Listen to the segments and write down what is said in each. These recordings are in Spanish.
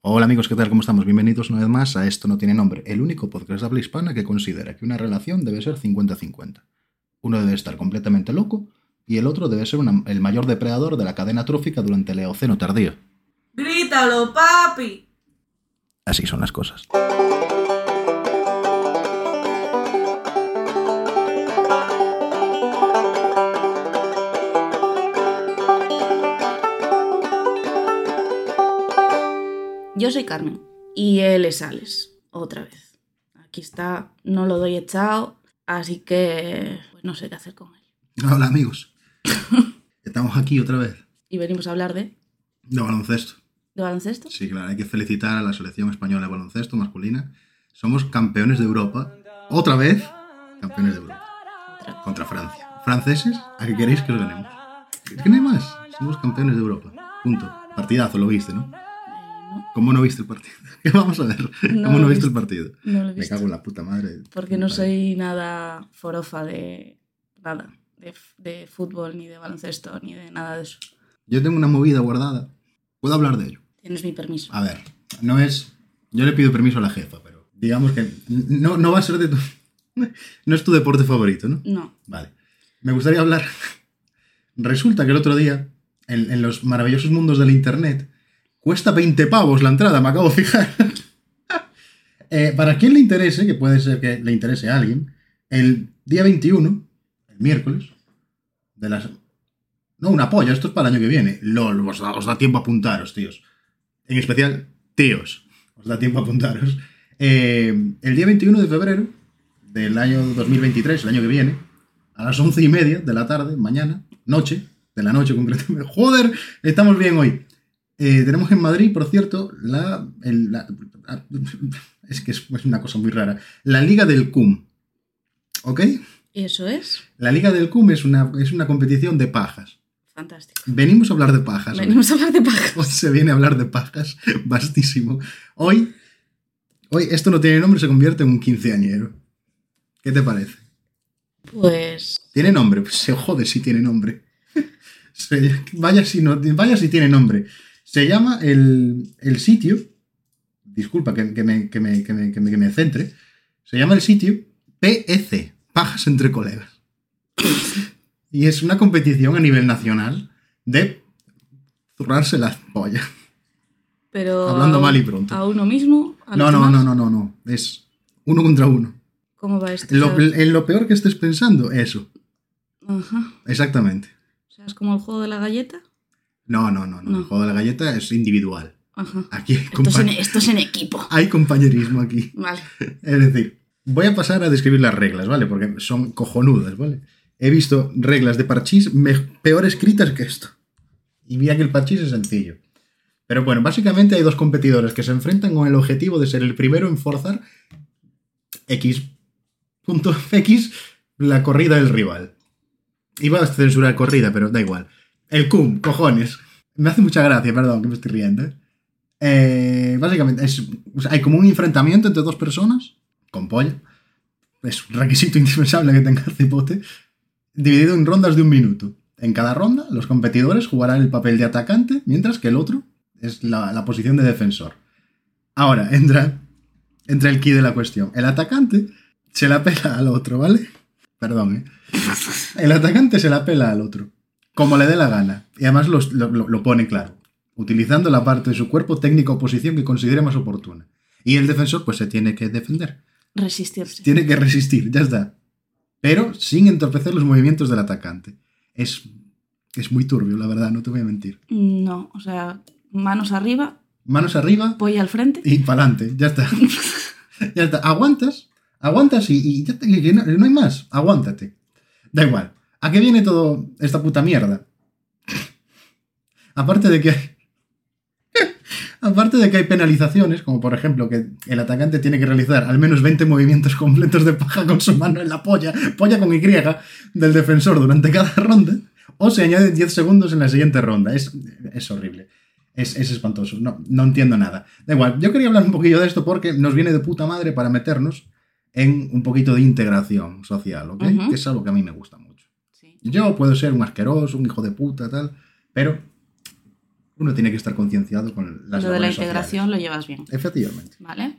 Hola amigos, ¿qué tal? ¿Cómo estamos? Bienvenidos una vez más a Esto no tiene nombre, el único podcast de habla hispana que considera que una relación debe ser 50-50. Uno debe estar completamente loco y el otro debe ser una- el mayor depredador de la cadena trófica durante el Eoceno tardío. Grítalo, papi. Así son las cosas. Yo soy Carmen y él es Alex, otra vez. Aquí está, no lo doy echado, así que pues no sé qué hacer con él. Hola amigos. Estamos aquí otra vez. Y venimos a hablar de, De baloncesto. de baloncesto. Sí, claro, hay que felicitar a la selección española de baloncesto masculina. Somos campeones de Europa. Otra vez, campeones de Europa. Otra. Contra Francia. Franceses, ¿a qué queréis que os ganemos? Que no hay más. Somos campeones de Europa. Punto. Partidazo, lo viste, ¿no? No, ¿Cómo no viste el partido? ¿Qué vamos a ver? No ¿Cómo no viste el partido? no lo he Me visto. cago en la puta madre. Porque no soy nada forofa de nada, de, de fútbol, ni de baloncesto, ni de nada de eso. Yo tengo una movida guardada. Puedo hablar de ello. Tienes mi permiso. A ver, no es. Yo le pido permiso a la jefa, pero digamos que no, no va a ser de tu. No es tu deporte favorito, ¿no? No, Vale. Me gustaría hablar. Resulta que el otro día, en, en los maravillosos mundos del internet, cuesta 20 pavos la entrada, me acabo de fijar. Eh, para quien le interese, que puede ser que le interese a alguien, el día 21, el miércoles, de las. No, una polla, esto es para el año que viene. LOL, os da, tiempo a apuntaros, tíos. En especial, tíos. Os da tiempo a apuntaros. Eh, el día 21 de febrero del año 2023, el año que viene, a las once y media de la tarde, mañana, noche, de la noche concretamente. Joder, estamos bien hoy. Eh, tenemos en Madrid, por cierto, la, el- la- es que es, es una cosa muy rara. La Liga del CUM. ¿Ok? ¿y eso es? La Liga del CUM es una, es una competición de pajas. Fantástico. Venimos a hablar de pajas. Venimos a hablar de pajas. Hoy se viene a hablar de pajas, vastísimo. Hoy, hoy esto no tiene nombre, se convierte en un quinceañero. ¿Qué te parece? Pues ¿Tiene nombre? Pues se jode si tiene nombre. Vaya, si no, vaya si tiene nombre. Se llama el, el sitio, disculpa que, que me, que, me, que, me, que me- que me centre, se llama el sitio PEC, Pajas entre Colegas. Y es una competición a nivel nacional de zurrarse las pollas. Pero Hablando a, mal y pronto. a uno mismo, a No, no, no, no, no, no. Es uno contra uno. ¿Cómo va esto? Lo, en lo peor que estés pensando, eso. ajá. Exactamente. O sea, es como el juego de la galleta. No, no, no, no. No. El juego de la galleta es individual. Ajá. Aquí Esto es, en, esto es en equipo. hay compañerismo aquí. Vale. Es decir, voy a pasar a describir las reglas, ¿vale? Porque son cojonudas, ¿vale? He visto reglas de parchís peor escritas que esto. Y mira que el parchís es sencillo. Pero bueno, básicamente hay dos competidores que se enfrentan con el objetivo de ser el primero en forzar X. Punto X la corrida del rival. Iba a censurar corrida, pero da igual. El cum, cojones. Me hace mucha gracia, perdón, que me estoy riendo. ¿eh? Eh, básicamente, es, hay como un enfrentamiento entre dos personas con polla. Es un requisito indispensable que tenga cipote. Dividido en rondas de un minuto. En cada ronda, los competidores jugarán el papel de atacante, mientras que el otro es la, la posición de defensor. Ahora, entra, entra el key de la cuestión. El atacante se la pela al otro, ¿vale? Perdón, ¿eh? El atacante se la pela al otro, como le dé la gana. Y además los- lo, lo- pone claro, utilizando la parte de su cuerpo técnica o posición que considere más oportuna. Y el defensor pues se tiene que defender, Resistirse. tiene que resistir, ya está. Pero sin entorpecer los movimientos del atacante. Es, es muy turbio, la verdad, no te voy a mentir. No, o sea, manos arriba, Manos arriba polla al frente. y para adelante, ya está. ya está, aguantas, aguantas y, y ya está, que- que no, no hay más, aguántate. Da igual. ¿A qué viene todo esta puta mierda? Aparte de que hay... Aparte de que hay penalizaciones, como por ejemplo que el atacante tiene que realizar al menos 20 movimientos completos de paja con su mano en la polla, polla con Y, del defensor durante cada ronda, o se añaden 10 segundos en la siguiente ronda. Es, es horrible. Es, es espantoso. No, no entiendo nada. Da igual, yo quería hablar un poquillo de esto porque nos viene de puta madre para meternos en un poquito de integración social, ¿ok? Que es algo que a mí me gusta mucho. Yo puedo ser un asqueroso, un hijo de puta, tal, pero Uno tiene que estar concienciado con las lo de la integración sociales. lo llevas bien. Efectivamente. ¿Vale?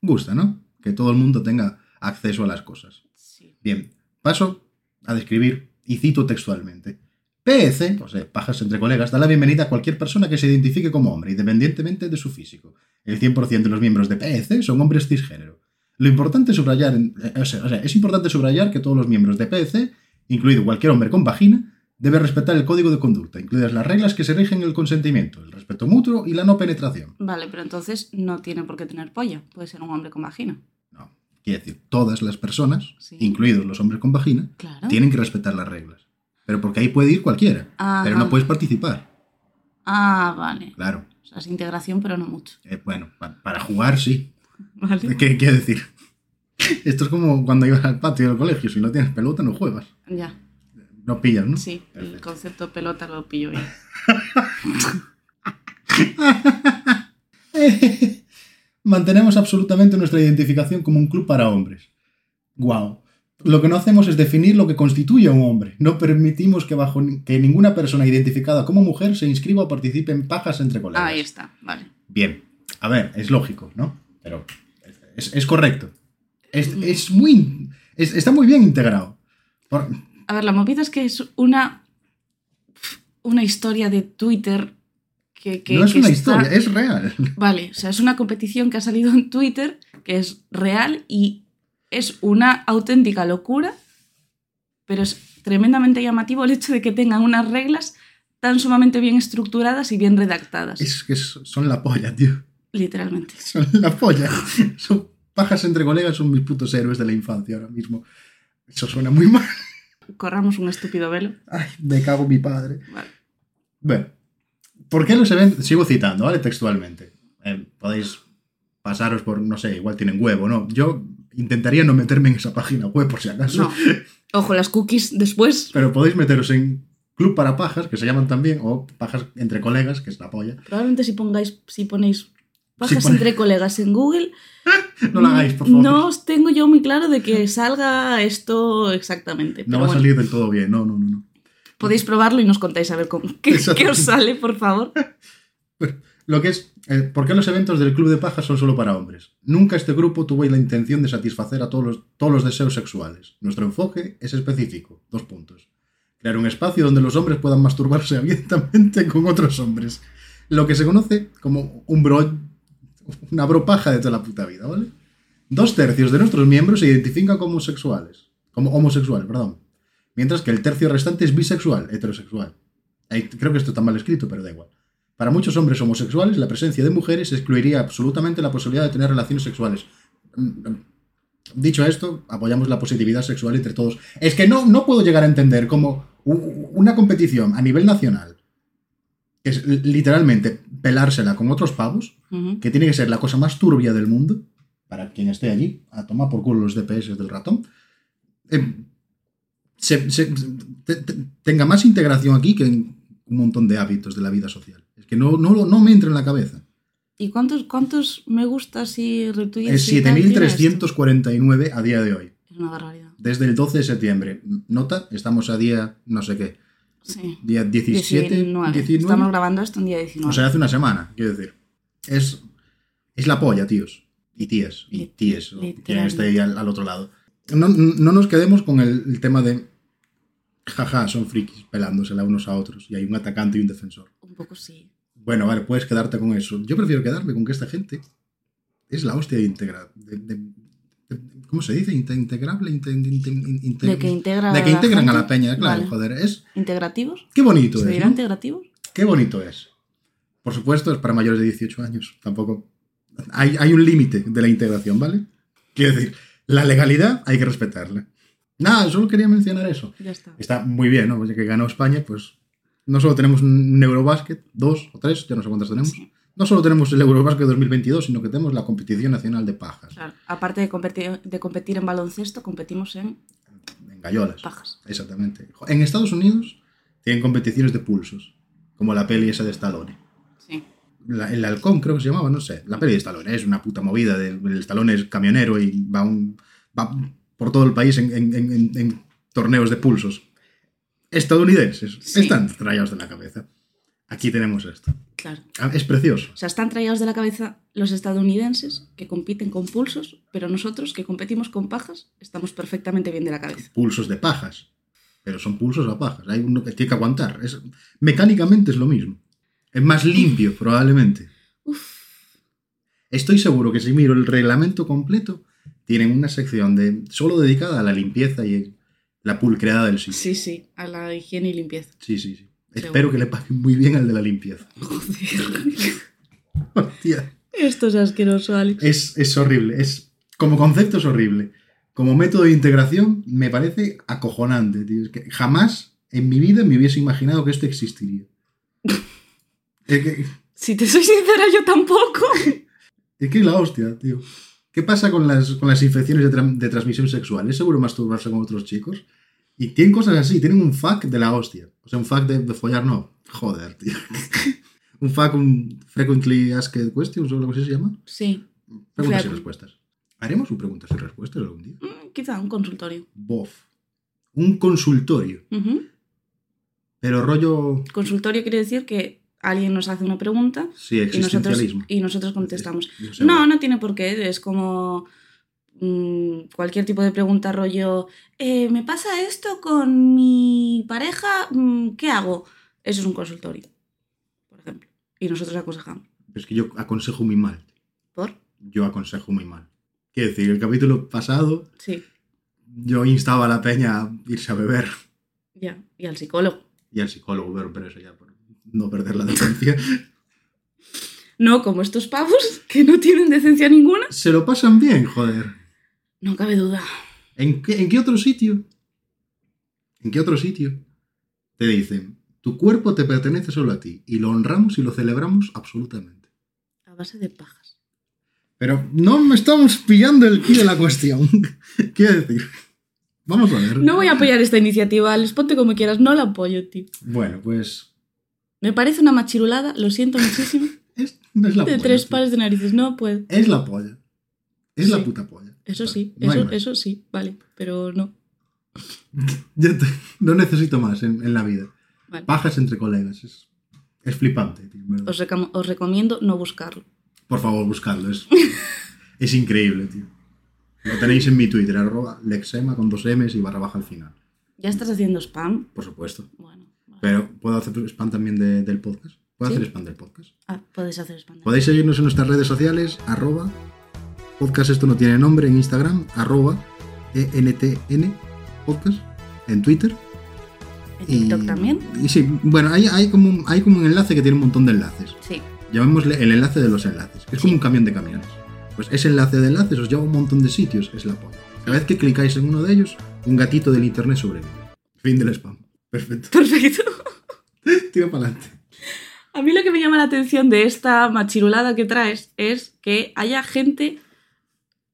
Gusta, ¿no? Que todo el mundo tenga acceso a las cosas. Sí. Bien, paso a describir y cito textualmente. PEC, o sea, pajas entre colegas, da la bienvenida a cualquier persona que se identifique como hombre, independientemente de su físico. El 100% de los miembros de PEC son hombres cisgénero. Lo importante es subrayar, eh, o sea, es importante subrayar que todos los miembros de PEC, incluido cualquier hombre con vagina, debe respetar el código de conducta, incluidas las reglas que se rigen el consentimiento, el respeto mutuo y la no penetración. Vale, pero entonces no tiene por qué tener polla. Puede ser un hombre con vagina. No, quiere decir, todas las personas, Sí. incluidos los hombres con vagina, Claro. tienen que respetar las reglas. Pero porque ahí puede ir cualquiera. Ajá. Pero no puedes participar. Ah, vale. Claro. O sea, es integración, pero no mucho. Eh, bueno, pa- para jugar sí. Vale. ¿Qué quiere decir? Esto es como cuando ibas al patio del colegio. Si no tienes pelota, no juegas. Ya, No pillas, ¿no? sí. El concepto pelota lo pillo bien. Mantenemos absolutamente nuestra identificación como un club para hombres. Guau. Lo que no hacemos es definir lo que constituye a un hombre. No permitimos que, bajo que ninguna persona identificada como mujer se inscriba o participe en pajas entre colegas. Ahí está, vale. Bien. A ver, es lógico, ¿no? Pero es, es correcto. Es, es muy. es- está muy bien integrado. Por- A ver, la movida es que es una. Una historia de Twitter que. que- no es que una está- historia, es real. Vale, o sea, es una competición que ha salido en Twitter, que es real y es una auténtica locura, pero es tremendamente llamativo el hecho de que tengan unas reglas tan sumamente bien estructuradas y bien redactadas. Es que son la polla, tío. Literalmente. Son la polla. Son pajas entre colegas, son mis putos héroes de la infancia ahora mismo. Eso suena muy mal. Corramos un estúpido velo. Ay, me cago en mi padre. Vale. Bueno, ¿por qué los eventos? Sigo citando, ¿vale? Textualmente. Eh, podéis pasaros por, no sé, igual tienen huevo, ¿no? Yo intentaría no meterme en esa página web por si acaso. No. Ojo, las cookies después. Pero podéis meteros en Club para Pajas, que se llaman también, o Pajas entre colegas, que es la polla. Probablemente si pongáis, si ponéis pajas entre colegas en Google, No lo hagáis, por favor. no os tengo yo muy claro de que salga esto exactamente. No va a salir del todo bien, no, no, no. no. Podéis probarlo y nos contáis a ver cómo, qué, Exacto. qué os sale, por favor. Lo que es, eh, ¿por qué los eventos del Club de Pajas son solo para hombres? Nunca este grupo tuvo la intención de satisfacer a todos los, todos los deseos sexuales. Nuestro enfoque es específico. Dos puntos. Crear un espacio donde los hombres puedan masturbarse abiertamente con otros hombres. Lo que se conoce como un bro, una bropaja de toda la puta vida, ¿vale? Dos tercios de nuestros miembros se identifican como homosexuales. Como homosexuales, perdón. Mientras que el tercio restante es bisexual, heterosexual. Creo que esto está mal escrito, pero da igual. Para muchos hombres homosexuales, la presencia de mujeres excluiría absolutamente la posibilidad de tener relaciones sexuales. Mm, Dicho esto, apoyamos la positividad sexual entre todos. Es que no, no puedo llegar a entender cómo una competición a nivel nacional, que es li- literalmente pelársela con otros pavos, Ujú. que tiene que ser la cosa más turbia del mundo, para quien esté allí, a tomar por culo los DPS del ratón, eh, se- se- te- te- tenga más integración aquí que en un montón de hábitos de la vida social. Es que no, no, no me entra en la cabeza. ¿Y cuántos, cuántos me gustas y retweets? Es y tal tiene esto? 7.349 a día de hoy, Es una barbaridad. desde el 12 de septiembre. Nota, estamos a día, no sé qué, Sí. día 17, 19. 19. Estamos grabando esto en día 19. O sea, hace una semana, quiero decir. Es, es la polla, tíos. Y tías. Y tíes. quien esté ahí al, al otro lado. No, no nos quedemos con el, el tema de. Jaja, son frikis pelándosela unos a otros. Y hay un atacante y un defensor. Un poco sí. Bueno, vale, puedes quedarte con eso. Yo prefiero quedarme con que esta gente es la hostia de- ¿Cómo se dice? Inte- integrable. inte- inte- inte- De que integra de que la integran a la peña, claro, Vale. joder. Es, ¿Integrativos? qué bonito ¿Se es. dirá ¿no? integrativos? Qué bonito es. Por supuesto, es para mayores de 18 años. Tampoco. Hay, hay un límite de la integración, ¿vale? Quiero decir, la legalidad hay que respetarla. Nada, solo quería mencionar eso. Ya está. Está muy bien, ¿no? Pues ya que ganó España, pues no solo tenemos un Eurobasket, dos o tres, ya no sé cuántas tenemos. Sí, No solo tenemos el Eurobasket 2022, sino que tenemos la competición nacional de pajas. claro. Aparte de competir, de competir en baloncesto, competimos en En gallolas. pajas. Exactamente. En Estados Unidos tienen competiciones de pulsos, como la peli esa de Stallone. Sí. La- el halcón creo que se llamaba, no sé. La peli de Stallone es una puta movida. De, el Stallone es camionero y va, un- va por todo el país en, en- en- en- en torneos de pulsos. Estadounidenses. Sí. Están rayados de la cabeza. Aquí tenemos esto. Claro. Ah, Es precioso. O sea, están traídos de la cabeza los estadounidenses que compiten con pulsos, pero nosotros que competimos con pajas estamos perfectamente bien de la cabeza. Pulsos de pajas. Pero son pulsos a pajas. Hay uno que tiene que aguantar. Es, mecánicamente es lo mismo. Es más limpio, probablemente. Uf, Estoy seguro que si miro el reglamento completo, tienen una sección de solo dedicada a la limpieza y la pulcredad del sitio. sí, sí, a la higiene y limpieza. Sí, sí, sí. Seguro. Espero que le paguen muy bien al de la limpieza. Joder. Hostia. Esto es asqueroso, Alex. Es, es horrible. Es, como concepto es horrible. Como método de integración me parece acojonante, tío. Es que jamás en mi vida me hubiese imaginado que esto existiría. Es que, Si te soy sincera, yo tampoco. es que es la hostia, tío. ¿Qué pasa con las, con las infecciones de, tra- de transmisión sexual? ¿Es seguro masturbarse con otros chicos? Y tienen cosas así, tienen un fuck de la hostia. O sea, un fuck de, de follar, no. Joder, tío. un fuck, un frequently asked questions o algo así se llama. Sí, Preguntas y respuestas. ¿Haremos un preguntas y respuestas algún día? mm, quizá un consultorio. Bof. Un consultorio. Pero rollo. Consultorio quiere decir que alguien nos hace una pregunta Sí, y nosotros, y nosotros contestamos. No, no tiene por qué. Es como mm, cualquier tipo de pregunta rollo, eh, ¿me pasa esto con mi pareja? Mm, ¿Qué hago? Eso es un consultorio, por ejemplo. Y nosotros aconsejamos. Es que yo aconsejo muy mal. ¿Por? Yo aconsejo muy mal. Quiero decir, el capítulo pasado Sí, yo instaba a la peña a irse a beber ya. Y al psicólogo. y al psicólogo, pero, pero eso ya por no perder la decencia. No como estos pavos que no tienen decencia ninguna. Se lo pasan bien, joder. No cabe duda. ¿En qué, ¿En qué otro sitio? ¿En qué otro sitio? Te dicen, tu cuerpo te pertenece solo a ti y lo honramos y lo celebramos absolutamente. A base de pajas. Pero no me estamos pillando el quid de la cuestión. Quiero decir, vamos a ver. No voy a apoyar esta iniciativa, Alex. Ponte como quieras. No la apoyo, tío. Bueno, pues Me parece una machirulada. Lo siento muchísimo. es, es la De polla. tres tío. pares de narices. No puedo. Es la polla. Es la puta polla. Eso sí. No Eso, eso sí. Vale. Pero no. Te- no necesito más en, en la vida. Vale. Pajas entre colegas. Es, es flipante, tío. Os, recom- os recomiendo no buscarlo. Por favor, buscadlo. Es, es increíble, tío. Lo tenéis en mi Twitter, arroba lexema con dos M's y barra baja al final. ¿Ya estás haciendo spam? Por supuesto. Bueno. vale. Pero puedo hacer spam también de- del podcast. Puedo ¿Sí? hacer spam del podcast. Ah, puedes hacer spam. Podéis seguirnos en nuestras redes sociales, arroba podcast esto no tiene nombre en Instagram, arroba ENTN podcast en Twitter. ¿En TikTok también? Y sí, bueno, hay, hay, como un, hay como un enlace que tiene un montón de enlaces. Sí. Llamémosle el enlace de los enlaces. Es como un camión de camiones. Pues ese enlace de enlaces os lleva a un montón de sitios, es la polla. Cada vez que clicáis en uno de ellos, un gatito del internet sobrevive. Fin del spam. Perfecto. Perfecto. Tira para adelante. A mí lo que me llama la atención de esta machirulada que traes es que haya gente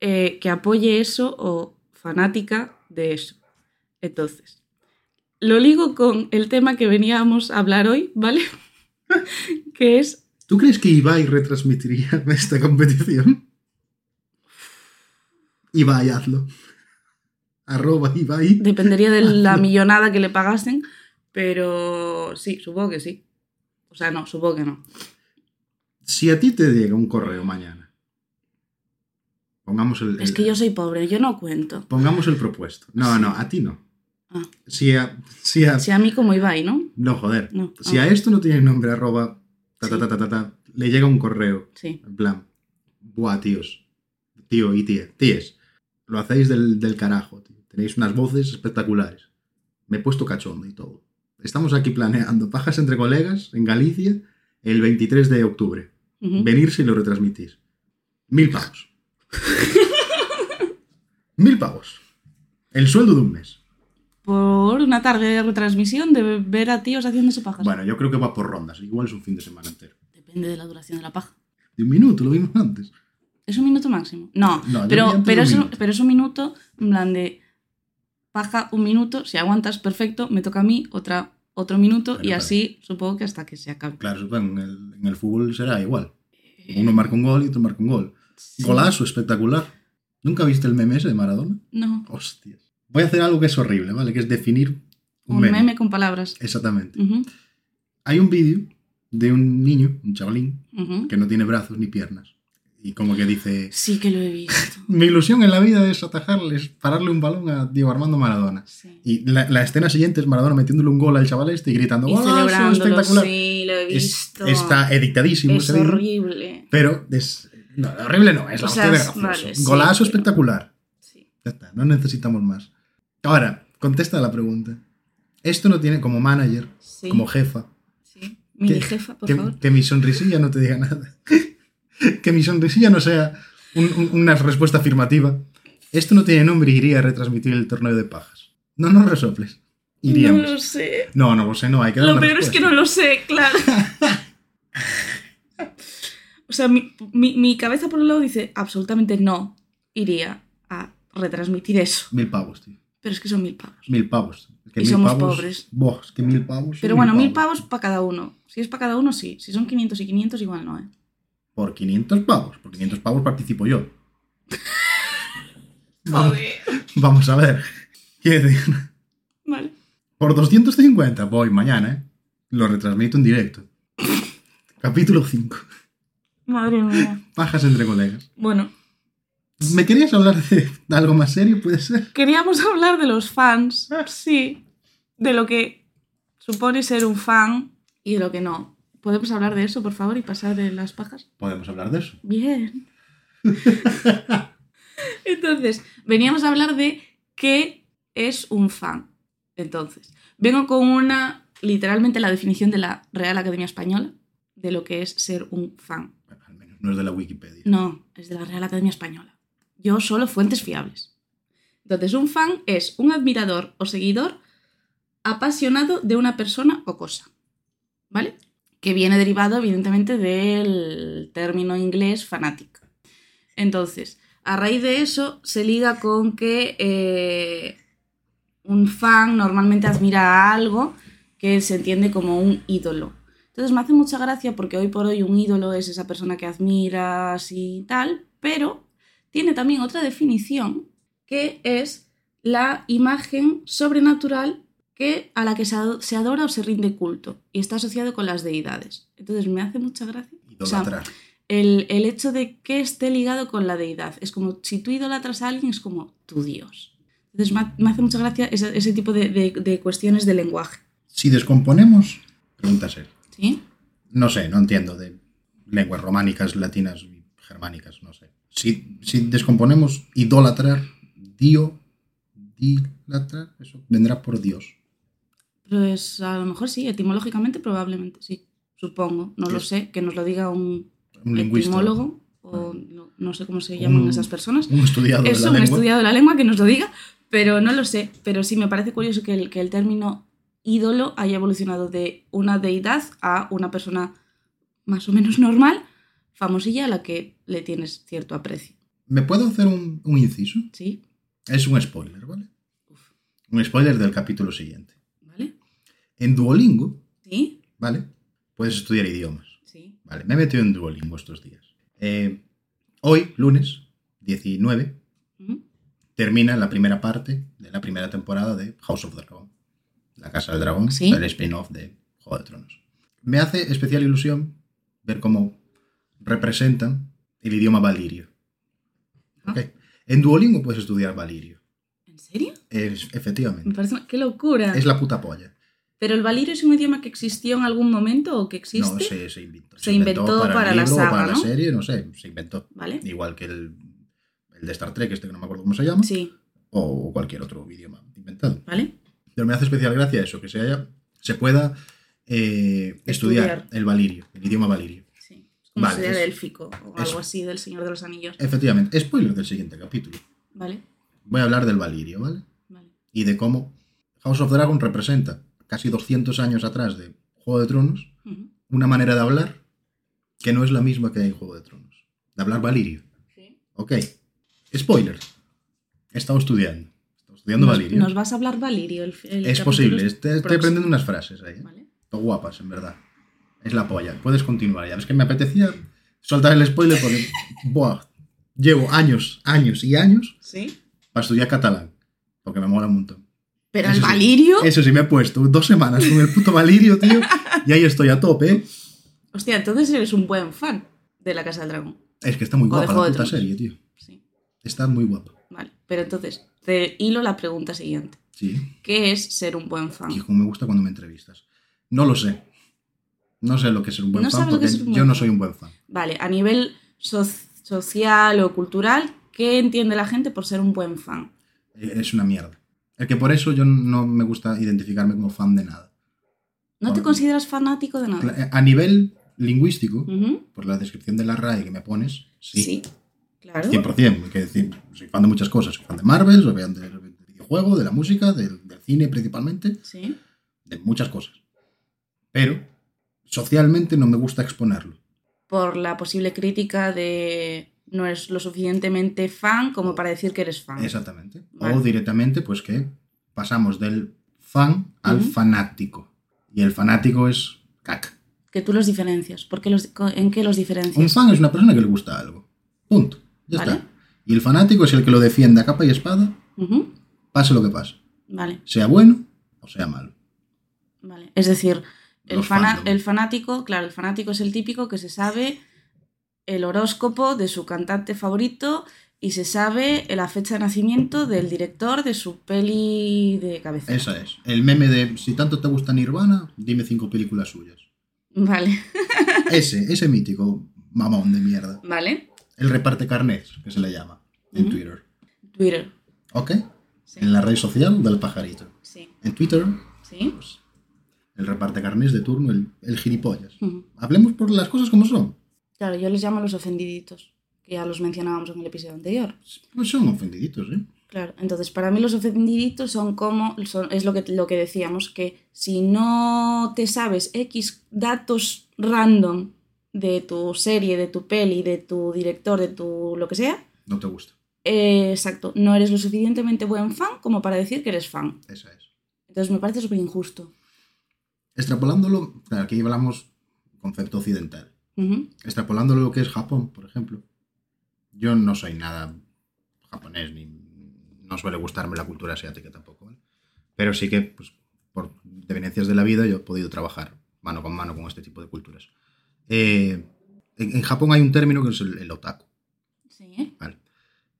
eh, que apoye eso o fanática de eso. Entonces, lo ligo con el tema que veníamos a hablar hoy, ¿vale? que es, ¿Tú crees que Ibai retransmitiría esta competición? Ibai, hazlo. Arroba Ibai. dependería de la millonada que le pagasen, pero sí, supongo que sí. O sea, no, supongo que no. Si a ti te llega un correo mañana, pongamos el, Es que yo soy pobre, yo no cuento. pongamos el propuesto. No, no, a ti no. Ah, Si a, si a- si a mí como Ibai, ¿no? no, joder. No. Si a esto no tiene nombre, arroba, ta, ta, ta, ta, ta, ta, le llega un correo, Sí. en plan, buah, tíos, tío y tía, tíes, lo hacéis del, del carajo, tío. Tenéis unas voces espectaculares. Me he puesto cachondo y todo. Estamos aquí planeando pajas entre colegas en Galicia el 23 de octubre. Ujú. Venirse y lo retransmitís. Mil pavos. Mil pavos. El sueldo de un mes. por una tarde de retransmisión de ver a tíos haciéndose pajas. Bueno, yo creo que va por rondas. Igual es un fin de semana entero. Depende de la duración de la paja. De un minuto, lo vimos antes. ¿Es un minuto máximo? No, No, pero, pero, es, un- minuto. pero es un minuto, en plan de paja un minuto, si aguantas, perfecto, me toca a mí otra, otro minuto y claro. así supongo que hasta que se acabe. Claro, supongo, en el, en el fútbol será igual. Uno marca un gol y otro marca un gol. Sí. Golazo, espectacular. ¿Nunca viste el meme ese de Maradona? No, Hostias. Voy a hacer algo que es horrible, ¿vale? Que es definir un, un meme. meme. con palabras. Exactamente. Ujú. Hay un vídeo de un niño, un chavalín, Ujú. que no tiene brazos ni piernas. Y como que dice, Sí que lo he visto. mi ilusión en la vida es atajarles, pararle un balón a Diego Armando Maradona. Sí. Y la, la escena siguiente es Maradona metiéndole un gol al chaval este y gritando, Y ¡Golazo! espectacular! sí, lo he Es- visto. está editadísimo es horrible. pero es, no, horrible no, es la hostia de gracioso. vale, Golazo espectacular. Sí. Ya está, no necesitamos más. Ahora, contesta la pregunta. Esto no tiene como manager, Sí. como jefa, sí. Que- jefa, por que, favor. que mi sonrisilla no te diga nada. que mi sonrisilla no sea un- un- una respuesta afirmativa. Esto no tiene nombre y iría a retransmitir el torneo de pajas. No nos resoples. Iríamos. No lo sé. No, no lo sé, no, hay que dar Lo una peor es que respuesta. no lo sé, claro. o sea, mi, mi- mi cabeza por un lado dice absolutamente no iría a retransmitir eso. Mil pavos, tío. Pero es que son mil pavos. Mil pavos. Es que Y mil somos pavos- pobres. Buah, es que mil pavos. Pero bueno, mil pavos para cada uno. Si es para cada uno, sí. Si son 500 y 500, igual no, ¿eh? Por 500 pavos. Por 500 pavos participo yo. Vamos, vamos a ver. Quiero decir, Vale. por 250 voy mañana, ¿eh? Lo retransmito en directo. Capítulo 5. Madre mía. Pajas entre colegas. Bueno, ¿Me querías hablar de algo más serio? ¿Puede ser? queríamos hablar de los fans. Sí. De lo que supone ser un fan y de lo que no. ¿Podemos hablar de eso, por favor, y pasar de las pajas? Podemos hablar de eso. Bien. Entonces, veníamos a hablar de qué es un fan. Entonces, vengo con una, literalmente la definición de la Real Academia Española de lo que es ser un fan. No es de la Wikipedia. No, es de la Real Academia Española. Yo solo fuentes fiables. Entonces, un fan es un admirador o seguidor apasionado de una persona o cosa. ¿Vale? Que viene derivado, evidentemente, del término inglés fanático. Entonces, a raíz de eso, se liga con que eh, un fan normalmente admira a algo que se entiende como un ídolo. Entonces me hace mucha gracia porque hoy por hoy un ídolo es esa persona que admiras y tal, pero tiene también otra definición que es la imagen sobrenatural que, a la que se, ado- se adora o se rinde culto y está asociado con las deidades. Entonces me hace mucha gracia. O sea, el, el hecho de que esté ligado con la deidad. Es como si tú idolatras a alguien, es como tu Dios. Entonces me, ha- me hace mucha gracia ese, ese tipo de, de- de cuestiones de lenguaje. Si descomponemos, pregunta seria. ¿Sí? No sé, no entiendo de lenguas románicas, latinas y germánicas, no sé. Si, si descomponemos idolatrar, dio, dilatrar, eso vendrá por Dios. Pues a lo mejor sí, etimológicamente probablemente sí. Supongo, no lo Es- sé, que nos lo diga un, etimólogo o no, no sé cómo se llaman Un- esas personas. Un estudiado Es de la un lengua. estudiado de la lengua que nos lo diga, pero no lo sé. Pero sí me parece curioso que el, que el término ídolo haya evolucionado de una deidad a una persona más o menos normal, famosilla, a la que le tienes cierto aprecio. ¿Me puedo hacer un, un inciso? ¿Sí? Es un spoiler, ¿vale? Uf. Un spoiler del capítulo siguiente. ¿Vale? En Duolingo, ¿Sí? ¿vale? Puedes estudiar idiomas. Sí. Vale, me he metido en Duolingo estos días. Eh, hoy, lunes 19, Ujú. termina la primera parte de la primera temporada de House of the Dragon. La Casa del Dragón, Sí. el spin-off de Juego de Tronos. Me hace especial ilusión ver cómo representan el idioma valirio. Ah. En Duolingo puedes estudiar valirio. ¿En serio? Es, Me efectivamente. parece... una- ¡Qué locura! Es la puta polla. ¿Pero el valirio es un idioma que existió en algún momento o que existe? No, se, se inventó. Se inventó para el la libro saga, para la serie, no sé, se inventó. ¿Vale? Igual que el, el de Star Trek, este que no me acuerdo cómo se llama, Sí, o cualquier otro idioma inventado. ¿vale? Pero me hace especial gracia eso, que se, haya, se pueda eh, estudiar. Estudiar. el valirio, el idioma valirio. Sí. Como Vale, es- élfico o eso. algo así del Señor de los Anillos. Efectivamente, spoiler del siguiente capítulo. ¿Vale? Voy a hablar del valirio, ¿vale? Vale. Y de cómo House of Dragon representa, casi 200 años atrás de Juego de Tronos, una manera de hablar que no es la misma que hay en Juego de Tronos. De hablar valirio. Sí. Ok. Spoiler. He estado estudiando. Estudiando Nos, valirio. nos vas a hablar Valirio. El, el es posible. Este- Estoy aprendiendo unas frases ahí. ¿eh? Guapas, en verdad. Es la polla. Puedes continuar. Ya ves que me apetecía soltar el spoiler porque, buah, llevo años, años y años Sí. para estudiar catalán. Porque me mola un montón. Pero Eso el sí. Valirio. Eso sí, me he puesto dos semanas con el puto Valirio, tío. Y ahí estoy a tope, ¿eh? Hostia, entonces eres un buen fan de La Casa del Dragón. Es que está muy O guapa la puta serie, tío. Sí. Está muy guapa. Vale. Pero entonces, te hilo la pregunta siguiente. Sí. ¿Qué es ser un buen fan? Como me gusta cuando me entrevistas. No lo sé. No sé lo que es ser un buen No fan porque buen yo no soy un buen fan. Vale, a nivel so- social o cultural, ¿qué entiende la gente por ser un buen fan? Eh, Es una mierda. Es que por eso yo no me gusta identificarme como fan de nada. ¿No te consideras fanático de nada? Eh, A nivel lingüístico, por la descripción de la RAE que me pones, sí. Sí. Claro. 100%. Hay que decir, soy fan de muchas cosas. Soy fan de Marvel, soy fan del, del videojuego, de la música, del, del cine principalmente, Sí. de muchas cosas. Pero socialmente no me gusta exponerlo. Por la posible crítica de no eres lo suficientemente fan como para decir que eres fan. Exactamente. Vale. O directamente, pues que pasamos del fan al Ujú. fanático. Y el fanático es caca. Que tú los diferencias. ¿Por qué los, ¿En qué los diferencias? Un fan es una persona que le gusta algo. Punto. Ya Vale. está. Y el fanático es el que lo defiende a capa y espada, pase lo que pase. Vale, Sea bueno o sea malo. vale. Es decir, el, fandom. el fanático, claro, el fanático es el típico que se sabe el horóscopo de su cantante favorito y se sabe la fecha de nacimiento del director de su peli de cabeza. Esa es. El meme de si tanto te gusta Nirvana, dime cinco películas suyas. Vale, Ese, ese mítico mamón de mierda. vale. El reparte carnets, que se le llama en. Twitter. Twitter. ¿Ok? Sí. En la red social del pajarito. Sí. En Twitter, Sí. pues, el reparte carnets de turno, el, el gilipollas. Hablemos por las cosas como son. Claro, yo les llamo los ofendiditos, que ya los mencionábamos en el episodio anterior. Pues son ofendiditos, ¿eh? Claro, entonces para mí los ofendiditos son como, son- es lo que, lo que decíamos, que si no te sabes X datos random de tu serie, de tu peli, de tu director, de tu lo que sea, No te gusta. eh, exacto, no eres lo suficientemente buen fan como para decir que eres fan. Esa es. Entonces me parece súper injusto. Extrapolándolo, claro, aquí hablamos concepto occidental. Ujú, Extrapolándolo lo que es Japón, por ejemplo. Yo no soy nada japonés, ni no suele gustarme la cultura asiática tampoco. ¿vale? Pero sí que, pues, por devenencias de la vida, yo he podido trabajar mano con mano con este tipo de culturas. Eh, en, en Japón hay un término que es el, el otaku. Sí, ¿vale?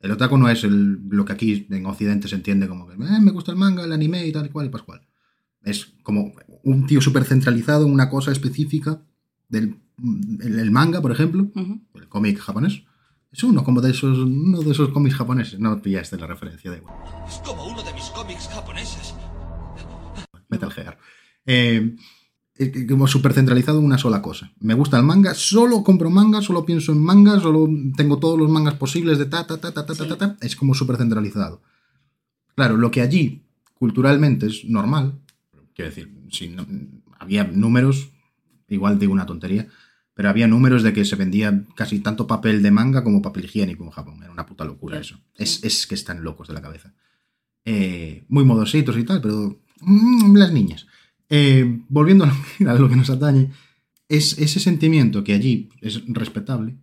El otaku no es el- lo que aquí en Occidente se entiende como que "Eh, me gusta el manga, el anime y tal y cual y pascual. Es como un tío súper centralizado en una cosa específica del el, el manga, por ejemplo, el cómic japonés. Es uno como de esos, uno de esos cómics japoneses. No pillaste la referencia, da igual. Es como uno de mis cómics japoneses. Metal Gear. Eh, como súper centralizado en una sola cosa. Me gusta el manga, solo compro manga, solo pienso en manga, solo tengo todos los mangas posibles de ta, ta, ta, ta, ta, ta, Sí. ta, ta. Es como súper centralizado. Claro, lo que allí culturalmente es normal, quiero decir, si no- había números, igual digo una tontería, pero había números de que se vendía casi tanto papel de manga como papel higiénico en Japón. Era una puta locura eso. Es, es que están locos de la cabeza. Eh, muy modositos y tal, pero mm, las niñas. Eh, volviendo a lo, que- nos atañe, es ese sentimiento que allí es respetable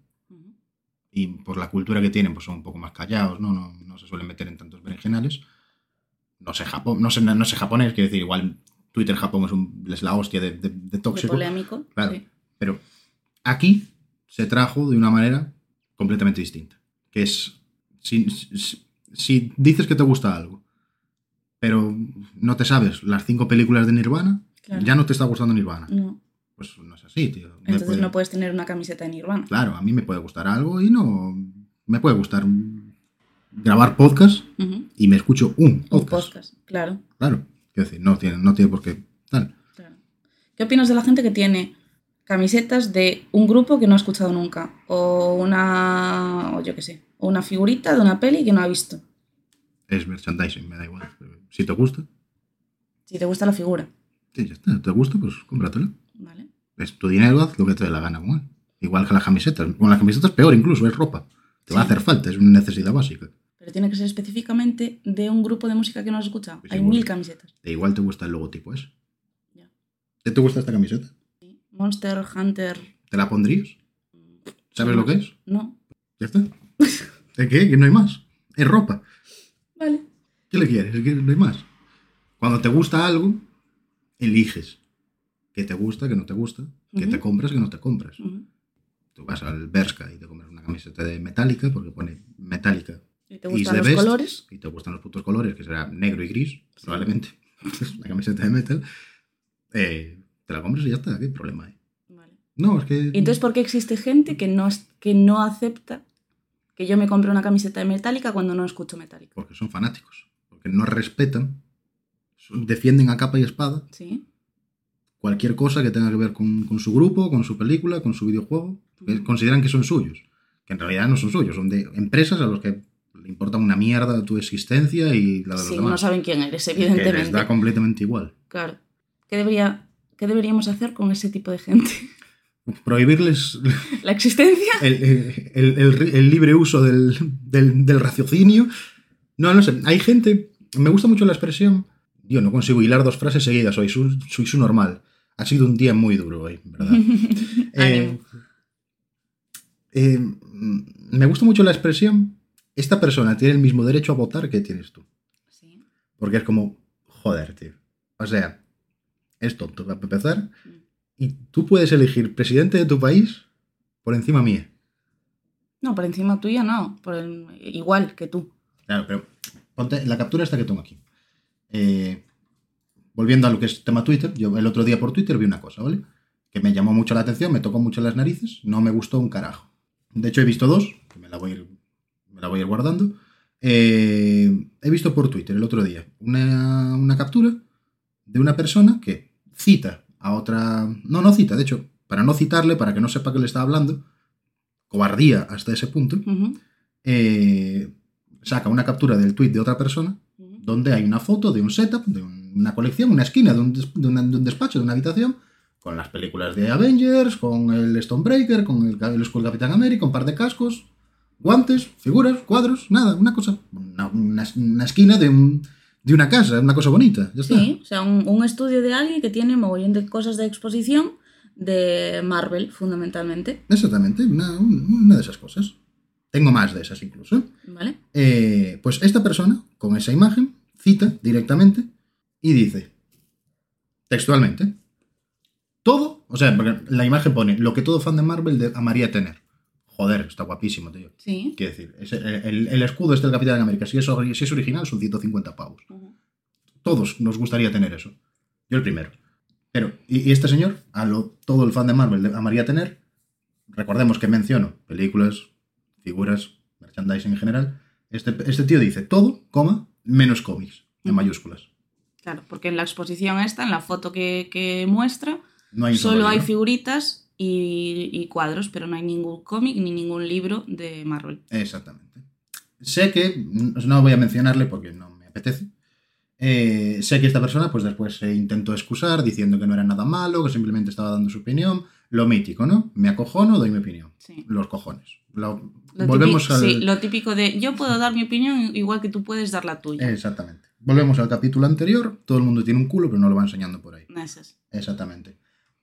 y por la cultura que tienen, pues son un poco más callados, ¿no? No, no se suelen meter en tantos berenjenales. No sé, Japón, no sé, no sé japonés, quiero decir, igual Twitter Japón es, un- es la hostia de, de- de De tóxico. polémico. Claro. sí. Pero aquí se trajo de una manera completamente distinta. Que es, si, si- si dices que te gusta algo, pero no te sabes las cinco películas de Nirvana, Claro. ya no te está gustando Nirvana. No. Pues no es así, tío. Me Entonces puede- no puedes tener una camiseta de Nirvana. Claro, a mí me puede gustar algo y no... Me puede gustar grabar podcast y me escucho un Un podcast. podcast, claro. Claro. Quiero decir, no tiene, no tiene por qué tal. Claro. ¿Qué opinas de la gente que tiene camisetas de un grupo que no ha escuchado nunca? O una, o yo qué sé, o una figurita de una peli que no ha visto. Es merchandising, me da igual. Si te gusta, Si te gusta la figura, sí, ya está. ¿Te gusta? Pues cómpratelo. ¿vale? Es tu dinero, haz lo que te dé la gana con él. Igual que las camisetas. Con las camisetas peor incluso, es ropa. Te va a Sí. hacer falta, es una necesidad básica. Pero tiene que ser específicamente de un grupo de música que no has escuchado. Pues Hay igual. mil camisetas. E igual te gusta el logotipo ese. Ya. ¿Qué te gusta esta camiseta? Monster Hunter. ¿Te la pondrías? ¿Sabes lo que es? No. Ya está. ¿De qué? Que no hay más. Es ropa. ¿Qué le quieres? Es que no hay más. Cuando te gusta algo, eliges qué te gusta, qué no te gusta, qué Ujú. te compras, qué no te compras. Ujú. Tú vas al Bershka y te compras una camiseta de Metallica porque pone Metallica ¿Y te gustan los best, colores? y te gustan los putos colores, que será negro y gris, probablemente. Es una camiseta de metal. eh, te la compras y ya está, ¿qué problema hay? Vale. No, es que... ¿Y entonces por qué existe gente que no, que no acepta que yo me compre una camiseta de Metallica cuando no escucho Metallica? Porque son fanáticos, no respetan, defienden a capa y espada Sí. cualquier cosa que tenga que ver con, con su grupo, con su película, con su videojuego, que consideran que son suyos, que en realidad no son suyos, son de empresas a los que le importa una mierda tu existencia y la de los Sí, demás. no saben quién eres, que les evidentemente. da completamente igual. Claro. ¿Qué, debería, ¿Qué deberíamos hacer con ese tipo de gente? Prohibirles ¿La existencia? el, el- el- el libre uso del, del- del raciocinio. No, no sé. Hay gente. Me gusta mucho la expresión. Yo no consigo hilar dos frases seguidas hoy. Soy, soy su normal. Ha sido un día muy duro hoy, ¿verdad? Eh, eh, me gusta mucho la expresión. Esta persona tiene el mismo derecho a votar que tienes tú. Sí. Porque es como, joder, tío. O sea, es tonto para empezar. Y tú puedes elegir presidente de tu país por encima mía. No, por encima tuya no. Por el- igual que tú. Claro, pero ponte la captura esta que tengo aquí. Eh, volviendo a lo que es tema Twitter, yo el otro día por Twitter vi una cosa, ¿vale? Que me llamó mucho la atención, me tocó mucho las narices, no me gustó un carajo. De hecho, he visto dos, que me la voy a ir, me la voy a ir guardando. Eh, he visto por Twitter el otro día una, una captura de una persona que cita a otra... No, no cita, de hecho, para no citarle, para que no sepa que le está hablando, cobardía hasta ese punto, eh, saca una captura del tweet de otra persona donde hay una foto de un setup, de un- una colección, una esquina de un, de una- de un despacho, de una habitación, con las películas de Avengers, con el Stonebreaker, con el, el del Capitán América, un par de cascos, guantes, figuras, cuadros, nada, una cosa, una, una- una esquina de, un- de una casa, una cosa bonita, ya está. Sí, o sea, un, un estudio de alguien que tiene mogollón de cosas de exposición de Marvel, fundamentalmente. Exactamente, una, una de esas cosas. Tengo más de esas incluso. ¿Vale? Eh, pues esta persona, con esa imagen, cita directamente y dice, textualmente, todo, o sea, porque la imagen pone lo que todo fan de Marvel de- amaría tener. Joder, está guapísimo, tío. Sí. Quiero decir, el, el escudo este del Capitán América, si es, si es original, son 150 pavos. Ujú. Todos nos gustaría tener eso. Yo el primero. Pero, y, y este señor, a lo todo el fan de Marvel le amaría tener, recordemos que menciono películas, figuras, merchandising en general, este, este tío dice todo, coma, menos cómics, en mayúsculas. Claro, porque en la exposición esta, en la foto que, que muestra, No hay solo hay figuritas y, y cuadros, pero no hay ningún cómic ni ningún libro de Marvel. Exactamente. Sé que, no voy a mencionarle porque no me apetece, eh, sé que esta persona pues después se intentó excusar diciendo que no era nada malo, que simplemente estaba dando su opinión, lo mítico, ¿no? Me acojono, doy mi opinión. Sí. Los cojones. Lo- Lo volvemos típico, al... sí, lo típico de yo puedo dar mi opinión igual que tú puedes dar la tuya. Exactamente. Volvemos al capítulo anterior, todo el mundo tiene un culo, pero no lo va enseñando por ahí. Exactamente.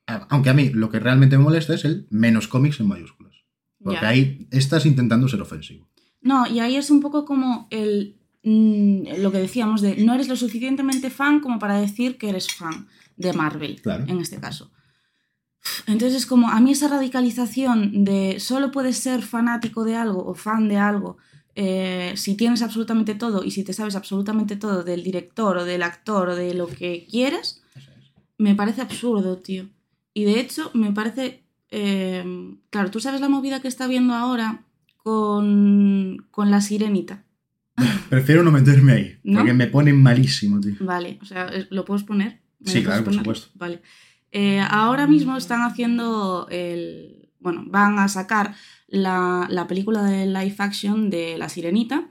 A- Aunque a mí lo que realmente me molesta es el menos cómics en mayúsculas. Porque Ya. ahí estás intentando ser ofensivo. No, y ahí es un poco como el mm, lo que decíamos de no eres lo suficientemente fan como para decir que eres fan de Marvel, Claro. en este caso. Entonces es como a mí esa radicalización de solo puedes ser fanático de algo o fan de algo eh, si tienes absolutamente todo y si te sabes absolutamente todo del director o del actor o de lo que quieras, es. me parece absurdo, tío. Y de hecho, me parece. eh, claro, tú sabes la movida que está viendo ahora con, con la sirenita. Prefiero no meterme ahí, ¿No? porque me ponen malísimo, tío. Vale, o sea, ¿lo puedes poner? ¿Me Sí, claro, por supuesto. Vale. Eh, ahora mismo están haciendo el. Bueno, van a sacar la, la película de live action de La Sirenita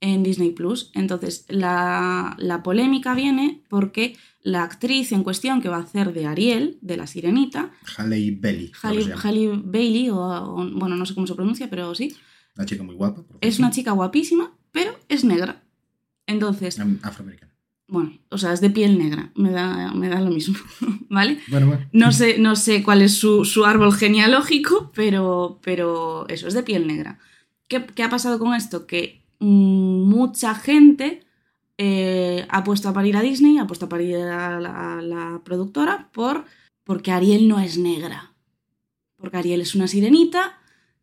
en Disney Plus. Entonces, la, la polémica viene porque la actriz en cuestión que va a hacer de Ariel, de La Sirenita, se llama. Halle Bailey, o, o- bueno, no sé cómo se pronuncia, pero sí, Una chica muy guapa. es una chica guapísima, pero es negra. Entonces, Am- Afroamericana. Bueno, o sea, es de piel negra, me da, me da lo mismo, ¿vale? Bueno, bueno. No sé, no sé cuál es su, su árbol genealógico, pero, pero eso, es de piel negra. ¿Qué, qué ha pasado con esto? Que mm, mucha gente eh, ha puesto a parir a Disney, ha puesto a parir a la, a la productora por porque Ariel no es negra. Porque Ariel es una sirenita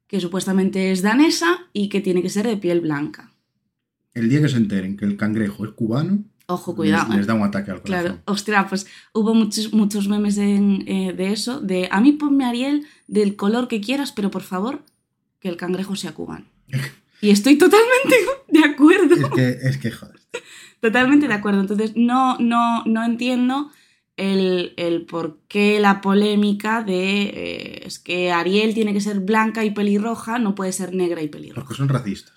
que supuestamente es danesa y que tiene que ser de piel blanca. El día que se enteren que el cangrejo es cubano, Ojo, cuidado. les, ¿eh? les da un ataque al corazón. Claro, ostras, pues hubo muchos, muchos memes en, eh, de eso, de a mí ponme Ariel del color que quieras, pero por favor, que el cangrejo sea cubano. Y estoy totalmente de acuerdo. Es que, es que joder. Totalmente de acuerdo. Entonces, no, no, no entiendo el, el por qué la polémica de eh, es que Ariel tiene que ser blanca y pelirroja, no puede ser negra y pelirroja. Porque son racistas.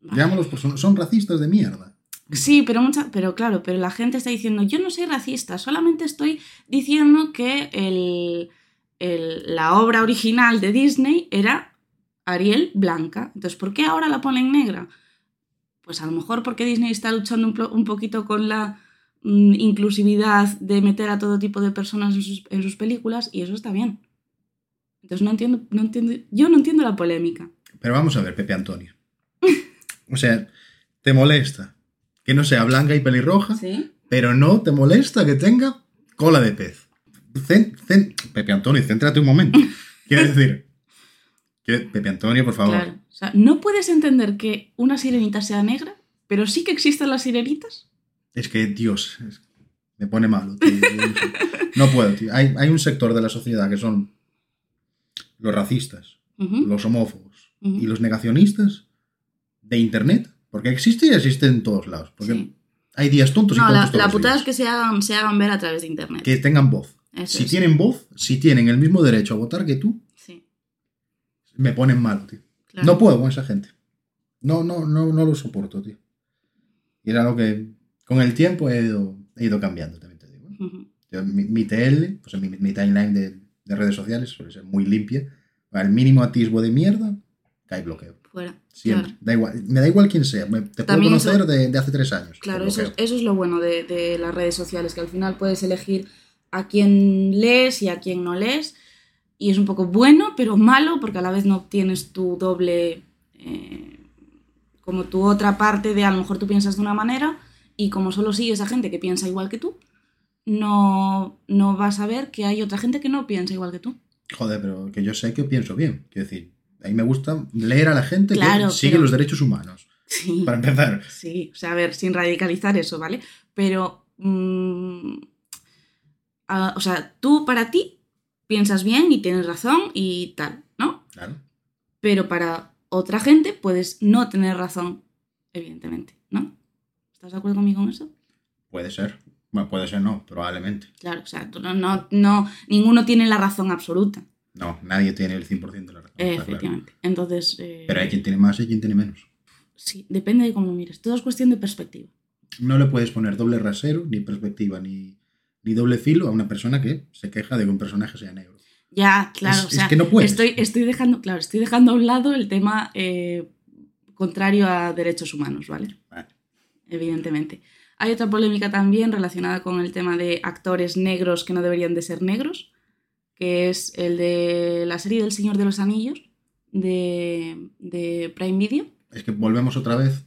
Vale. Llámalos, pues son, son racistas de mierda. Sí, pero mucha, pero claro, pero la gente está diciendo, yo no soy racista, solamente estoy diciendo que el, el- la obra original de Disney era Ariel blanca. Entonces, ¿por qué ahora la ponen negra? Pues a lo mejor porque Disney está luchando un, un poquito con la mm, inclusividad de meter a todo tipo de personas en sus, en sus películas y eso está bien. Entonces no entiendo, no entiendo, yo no entiendo la polémica. Pero vamos a ver, Pepe Antonio. O sea, te molesta que no sea blanca y pelirroja, ¿Sí? pero no te molesta que tenga cola de pez. Pepe Antonio, céntrate un momento. Quiero decir, que- Pepe Antonio, por favor. Claro. O sea, no puedes entender que una sirenita sea negra, pero sí que existen las sirenitas. Es que, Dios, es- me pone malo. tío. No puedo, tío. Hay, hay un sector de la sociedad que son los racistas, los homófobos y los negacionistas de Internet. Porque existe y existe en todos lados. Porque Sí. hay días tontos y No, tontos la, todos la putada días. es que se hagan, se hagan ver a través de internet. Que tengan voz. Eso si es. tienen voz, si tienen el mismo derecho a votar que tú, Sí, me ponen malo, tío. claro. No puedo con esa gente. No, no, no, no lo soporto, tío. Y era lo que con el tiempo he ido, he ido cambiando, también te digo. Yo, mi, mi TL, o sea, mi, mi timeline de, de redes sociales suele ser muy limpia. Al mínimo atisbo de mierda, cae bloqueo. Fuera. Siempre. Claro, Da igual, me da igual quién sea. me- te puedo conocer eso- de, de hace tres años. Claro, eso eso es lo bueno de, de las redes sociales, que al final puedes elegir a quién lees y a quién no lees. Y es un poco bueno, pero malo, porque a la vez no obtienes tu doble, eh, como tu otra parte de a lo mejor tú piensas de una manera y como solo sigues a gente que piensa igual que tú, no, no vas a ver que hay otra gente que no piensa igual que tú. Joder, pero que yo sé que pienso bien. Quiero decir, a mí me gusta leer a la gente Claro, que sigue pero- los derechos humanos. Sí. Para empezar. Sí, o sea, a ver, sin radicalizar eso, ¿vale? Pero, mm, o sea, tú para ti piensas bien y tienes razón y tal, ¿no? Claro. Pero para otra gente puedes no tener razón, evidentemente, ¿no? ¿Estás de acuerdo conmigo en eso? Puede ser. Bueno, puede ser no, probablemente. Claro, o sea, tú no, no, no, ninguno tiene la razón absoluta, No, nadie tiene el 100% de la razón. claro. efectivamente. Entonces, eh, Pero hay quien tiene más y quien tiene menos. sí, depende de cómo mires. Todo es cuestión de perspectiva. No le puedes poner doble rasero, ni perspectiva, ni, ni doble filo a una persona que se queja de que un personaje sea negro. Ya, claro, Es- o es sea, que no puedes. Estoy, estoy dejando, claro, estoy dejando a un lado el tema eh, contrario a derechos humanos, ¿vale? Vale. Evidentemente. Hay otra polémica también relacionada con el tema de actores negros que no deberían de ser negros, que es el de la serie del Señor de los Anillos de, de Prime Video. Es que volvemos otra vez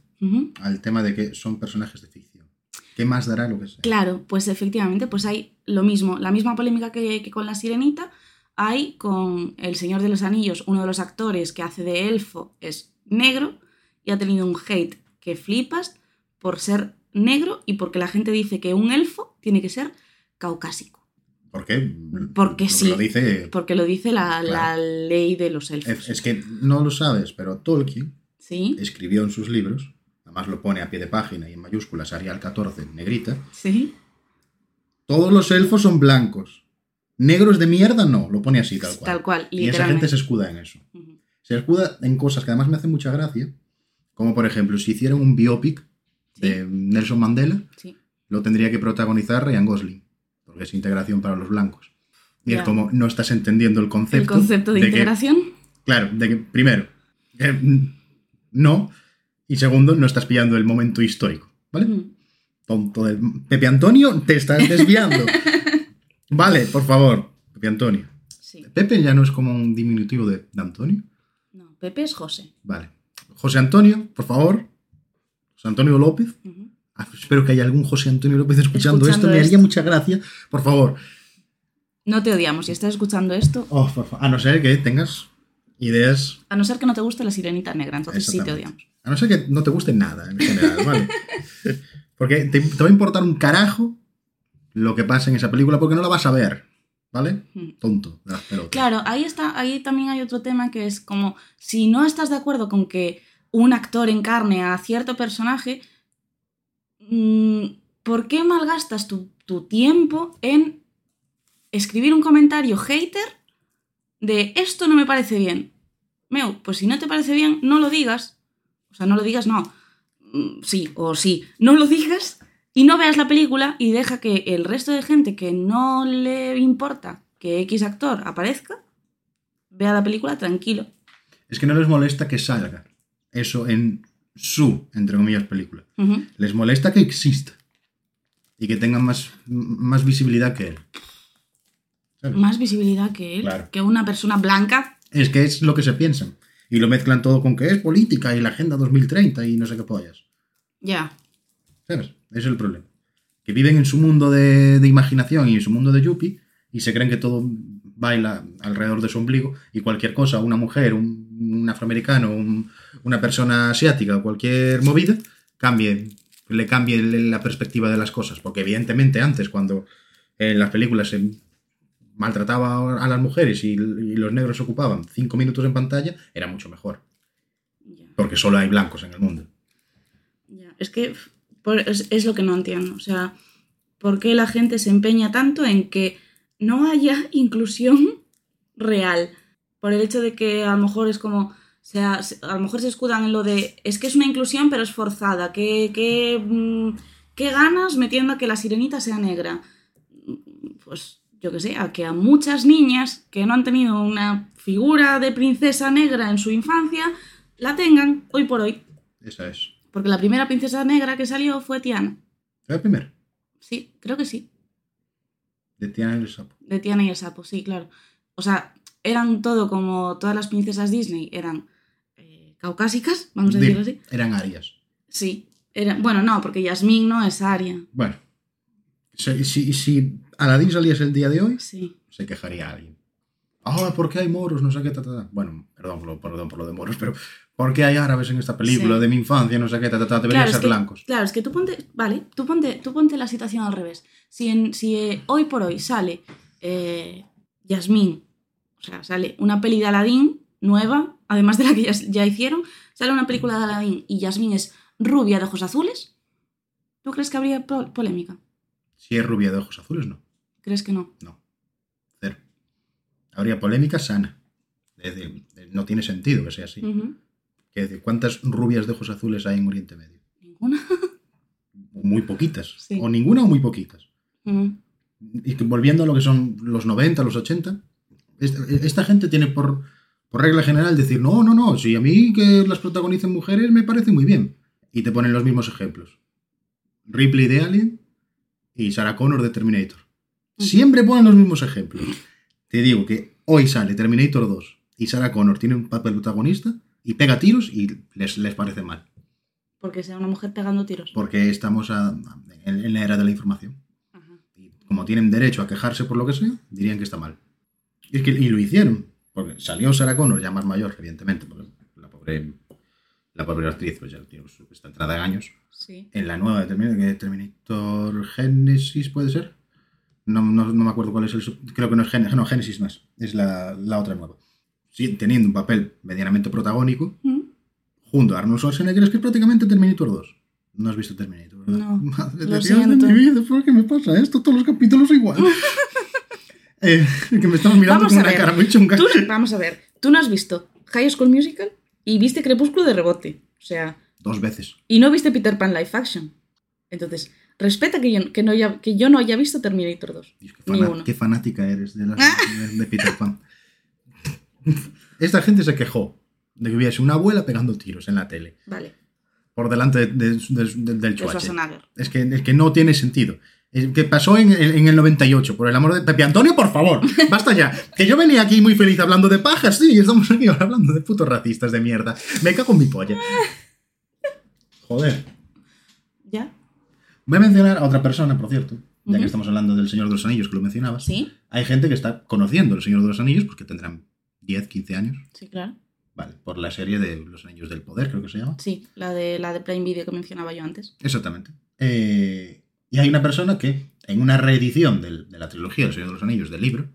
al tema de que son personajes de ficción. ¿Qué más dará lo que sea? Claro, pues efectivamente, pues hay lo mismo, la misma polémica que, que con la sirenita, hay con El Señor de los Anillos, uno de los actores que hace de elfo es negro y ha tenido un hate que flipas por ser negro y porque la gente dice que un elfo tiene que ser caucásico, ¿Por qué? Porque Lo- sí. Lo dice. porque lo dice la, ley de los elfos. Es, es que no lo sabes, pero Tolkien Sí, escribió en sus libros, además lo pone a pie de página y en mayúsculas, Arial 14, en negrita, sí, todos los elfos son blancos. Negros de mierda no, lo pone así tal cual. tal cual, y esa gente se escuda en eso. Se escuda en cosas que además me hacen mucha gracia, como por ejemplo, si hicieran un biopic de Nelson Mandela, Sí. lo tendría que protagonizar Ryan Gosling, porque es integración para los blancos. Y es como, no estás entendiendo el concepto. El concepto de, integración. claro, de que, primero, eh, no, y segundo, no estás pillando el momento histórico, ¿vale? Ujú. Tonto del... Pepe Antonio, te estás desviando. vale, por favor, Pepe Antonio. Sí. Pepe ya no es como un diminutivo de, de Antonio. No, Pepe es José. Vale. José Antonio, por favor. José Antonio López. Espero que haya algún José Antonio López escuchando, Escuchando esto. Me haría esto. mucha gracia. Por favor. No te odiamos. Si estás escuchando esto, Oh, por fa- a no ser que tengas ideas. a no ser que no te guste la sirenita negra, entonces sí te odiamos. A no ser que no te guste nada en general, ¿vale? Porque te, te va a importar un carajo lo que pasa en esa película porque no la vas a ver, ¿vale? Mm. Tonto de las pelotas. Claro, ahí está, ahí también hay otro tema que es como si no estás de acuerdo con que un actor encarne a cierto personaje, ¿por qué malgastas tu, tu tiempo en escribir un comentario hater de esto no me parece bien? Meu, pues si no te parece bien, no lo digas. O sea, no lo digas, no. Mm, Sí, o sí. No lo digas y no veas la película y deja que el resto de gente que no le importa que X actor aparezca, vea la película tranquilo. Es que no les molesta que salga eso en su, entre comillas, película. Les molesta que exista y que tengan más, más visibilidad que él. ¿Sabes? Más visibilidad que él, Claro. que una persona blanca. Es que es lo que se piensan. Y lo mezclan todo con que es política y la Agenda 2030 y no sé qué pollas. Ya. ¿Sabes? Ese es el problema. Que viven en su mundo de, de imaginación y en su mundo de yuppie y se creen que todo baila alrededor de su ombligo y cualquier cosa, una mujer, un, un afroamericano, un- una persona asiática o cualquier movida, cambie, le cambie la perspectiva de las cosas. Porque evidentemente antes, cuando en las películas se maltrataba a las mujeres y, y los negros ocupaban cinco minutos en pantalla, era mucho mejor. Porque solo hay blancos en el mundo. Es que es lo que no entiendo. O sea, ¿por qué la gente se empeña tanto en que no haya inclusión real? Por el hecho de que a lo mejor es como. O sea, se- a lo mejor se escudan en lo de. Es que es una inclusión, pero es forzada. ¿Qué, qué, mm, qué ganas metiendo a que la sirenita sea negra? Pues yo que sé, a que a muchas niñas que no han tenido una figura de princesa negra en su infancia, la tengan hoy por hoy. Esa es. Porque la primera princesa negra que salió fue Tiana. ¿Fue la primera? Sí, creo que sí. De Tiana y el sapo. De Tiana y el sapo, sí, claro. O sea, eran todo como todas las princesas Disney, eran eh, caucásicas, vamos a decirlo así. Eran arias. Sí. Eran, bueno, no, porque Yasmín no es Aria. Bueno, si, si, si Aladdin saliese el día de hoy, Sí. se quejaría alguien. Ah, ¿por qué hay moros? No sé qué, ta, ta, ta. Bueno, perdón, perdón por lo de moros, pero ¿por qué hay árabes en esta película Sí. de mi infancia? No sé qué, ta, ta, ta. Deberían Claro, es ser que, blancos. claro, es que tú ponte, vale, tú ponte, tú ponte la situación al revés. Si, en, si eh, hoy por hoy sale eh, Yasmín, o sea, sale una peli de Aladdin nueva, además de la que ya, ya hicieron, sale una película de Aladdin y Yasmín es rubia de ojos azules, ¿tú crees que habría po- polémica? Si es rubia de ojos azules, no. ¿Crees que no? No. Cero. Habría polémica sana. No tiene sentido que sea así. Ujú. Que decir, ¿Cuántas rubias de ojos azules hay en Oriente Medio? ¿Ninguna? Muy poquitas. Sí. O ninguna o muy poquitas. Y que volviendo a lo que son los 90, los 80, esta, esta gente tiene por, por regla general decir, no, no, no, si a mí que las protagonicen mujeres me parece muy bien. Y te ponen los mismos ejemplos. Ripley de Alien y Sarah Connor de Terminator. Siempre ponen los mismos ejemplos. Te digo que hoy sale Terminator 2 y Sarah Connor tiene un papel protagonista y pega tiros y les, les parece mal. Porque sea una mujer pegando tiros. Porque estamos a- en- en la era de la información. Ajá. Y como tienen derecho a quejarse por lo que sea, dirían que está mal. Y, es que, y lo hicieron. Porque salió Sarah Connor, ya más mayor, evidentemente, porque la pobre, la pobre actriz pues ya tiene su- está entrada en años. Sí. En la nueva de Terminator, Genesis, ¿puede ser? No, no, no me acuerdo cuál es el... Creo que no es Genesis, no, Genesis no es. Es la, la otra nueva. Teniendo un papel medianamente protagónico, junto a Arnold Schwarzenegger, es que es prácticamente Terminator 2. No has visto Terminator, ¿verdad? No, Madre lo de Dios de siento. mi vida, ¿por qué me pasa esto? Todos los capítulos igual. Eh, que me estamos mirando Vamos con una ver. cara muy chunga. Tú, vamos a ver, tú no has visto High School Musical y viste Crepúsculo de rebote. O sea, Dos veces. y no viste Peter Pan Live Action. Entonces, respeta que yo, que no haya, que yo no haya visto Terminator 2. Dios, qué, Ni uno. qué fanática eres de, las- de Peter Pan. Esta gente se quejó de que hubiese una abuela pegando tiros en la tele Vale, por delante de- de- de- de- del de chuache. Es que, es que no tiene sentido. Es que pasó en, en- el 98, por el amor de Pepe Antonio, por favor, basta ya. Que yo venía aquí muy feliz hablando de pajas, sí, y estamos aquí ahora hablando de putos racistas de mierda. Me cago en mi polla. Joder. ¿Ya? Voy a mencionar a otra persona, por cierto, ya que estamos hablando del Señor de los Anillos, que lo mencionabas, Sí, hay gente que está conociendo el Señor de los Anillos, porque tendrán 10, 15 años, sí, claro. vale, por la serie de Los Anillos del Poder, creo que se llama. Sí, la de la de Prime Video que mencionaba yo antes. Exactamente. Eh, y hay una persona que, en una reedición del- de la trilogía del Señor de los Anillos del libro,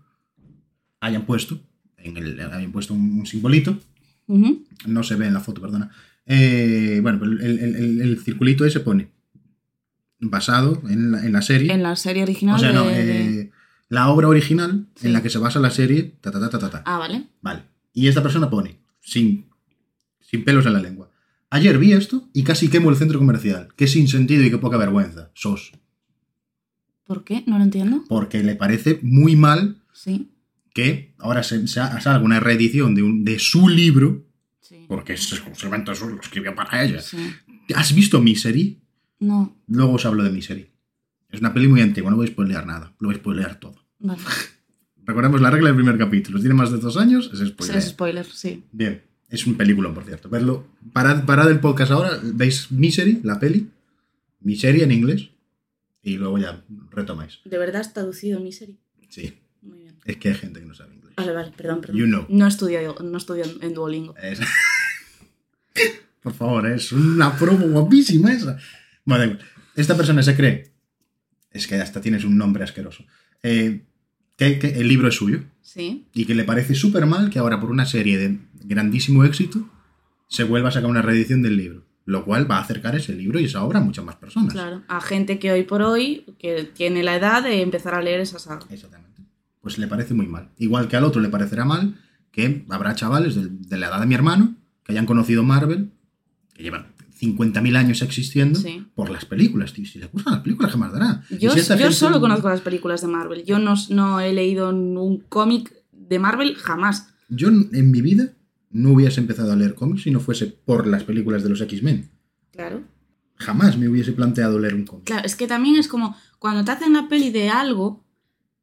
hayan puesto, en el, hayan puesto un, un simbolito, no se ve en la foto, perdona. Eh, bueno, pero el, el- el- el circulito ese pone basado en la, en la serie. En la serie original o sea, no, de- de- eh, la obra original Sí. en la que se basa la serie. Ta, ta, ta, ta, ta, ta. Ah, vale. Vale. Y esta persona pone, sin, sin pelos en la lengua. Ayer vi esto y casi quemo el centro comercial. Qué sin sentido y qué poca vergüenza. Sos. ¿Por qué? No lo entiendo. Porque le parece muy mal Sí, que ahora se, se salga una reedición de, un, de su libro, sí. porque es exclusivamente eso, lo escribió para ella. sí. ¿Has visto Misery? No, Luego os hablo de Misery. Es una peli muy antigua, no voy a spoilear nada, lo voy a spoilear todo. vale. Recordemos la regla del primer capítulo. Si tiene más de dos años, es spoiler. Es spoiler, sí. Bien, es un película, por cierto. Verlo. Parad, parad el podcast ahora, veis Misery, la peli. Misery en inglés. Y luego ya retomáis. ¿De verdad has traducido Misery? Sí, Muy bien. es que hay gente que no sabe inglés. Vale, vale, perdón, perdón. You know. No estudio, no estudio en- Duolingo. Es- Por favor, es una promo guapísima esa. Igual. esta persona se cree, es que hasta tienes un nombre asqueroso, eh, que, que el libro es suyo Sí, y que le parece súper mal que ahora por una serie de grandísimo éxito se vuelva a sacar una reedición del libro, lo cual va a acercar ese libro y esa obra a muchas más personas. claro. A gente que hoy por hoy que tiene la edad de empezar a leer esa saga. Exactamente. Pues le parece muy mal. Igual que al otro le parecerá mal que habrá chavales de, la edad de mi hermano que hayan conocido Marvel, que llevan 50.000 años existiendo, Sí. por las películas. Tío. Si le gustan las películas, ¿qué más dará? Yo, si solo conozco las películas de Marvel. Yo no, no he leído un cómic de Marvel jamás. Yo en mi vida no hubiese empezado a leer cómics si no fuese por las películas de los X-Men. Claro. Jamás me hubiese planteado leer un cómic. Claro, es que también es como cuando te hacen la peli de algo,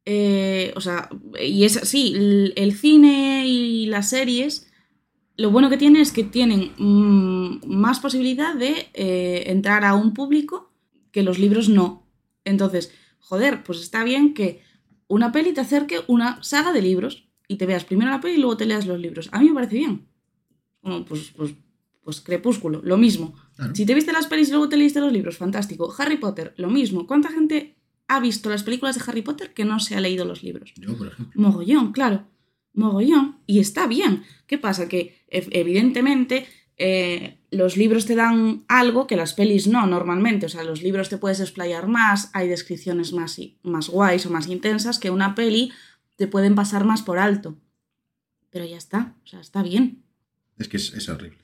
eh, o sea, y es así, el, el cine y las series, lo bueno que tiene es que tienen mm, más posibilidad de eh, entrar a un público que los libros no. Entonces, joder, pues está bien que una peli te acerque una saga de libros y te veas primero la peli y luego te leas los libros. A mí me parece bien. Pues, pues, pues Crepúsculo, lo mismo. Claro. Si te viste las pelis y luego te leíste los libros, fantástico. Harry Potter, lo mismo. ¿Cuánta gente ha visto las películas de Harry Potter que no se ha leído los libros? Yo, por ejemplo. Mogollón, claro. Mogollón. Y está bien. ¿Qué pasa? Que ev- evidentemente eh, los libros te dan algo que las pelis no normalmente. O sea, los libros te puedes explayar más, hay descripciones más, más guays o más intensas que una peli te pueden pasar más por alto. Pero ya está. O sea, está bien. Es que es, horrible.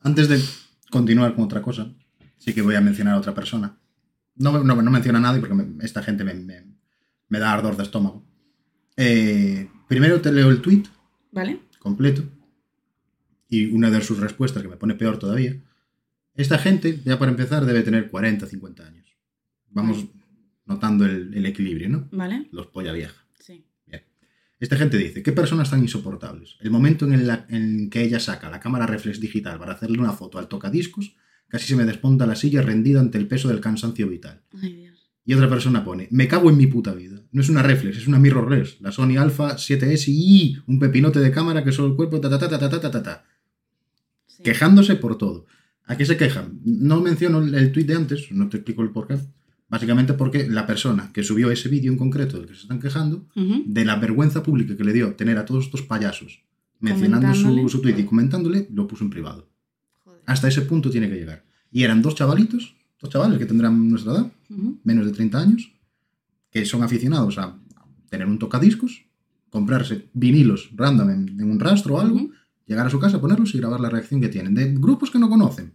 Antes de continuar con otra cosa, sí que voy a mencionar a otra persona. No, no, no menciona a nadie porque esta gente me- me da ardor de estómago. Eh, primero te leo el tweet ¿Vale? completo y una de sus respuestas que me pone peor todavía. Esta gente, ya para empezar, debe tener 40, 50 años. Vamos notando el, el equilibrio, ¿no? ¿Vale? Los polla vieja. Sí. Bien. Esta gente dice, ¿qué personas tan insoportables? El momento en, el en que ella saca la cámara reflex digital para hacerle una foto al tocadiscos, casi se me desponta la silla rendida ante el peso del cansancio vital. Ay, Dios. Y otra persona pone, me cago en mi puta vida no es una reflex, es una mirrorless. La Sony Alpha 7S y un pepinote de cámara que solo el cuerpo, ta ta ta ta ta ta ta. ta. Sí. Quejándose por todo. ¿A qué se quejan? No menciono el tweet de antes, no te explico el porqué. Básicamente porque la persona que subió ese vídeo en concreto del que se están quejando, de la vergüenza pública que le dio tener a todos estos payasos mencionando su, su tweet y comentándole, lo puso en privado. Hasta ese punto tiene que llegar. Y eran dos chavalitos, dos chavales que tendrán nuestra edad, menos de 30 años, que son aficionados a tener un tocadiscos, comprarse vinilos random en, en un rastro o algo, llegar a su casa, ponerlos y grabar la reacción que tienen. De grupos que no conocen.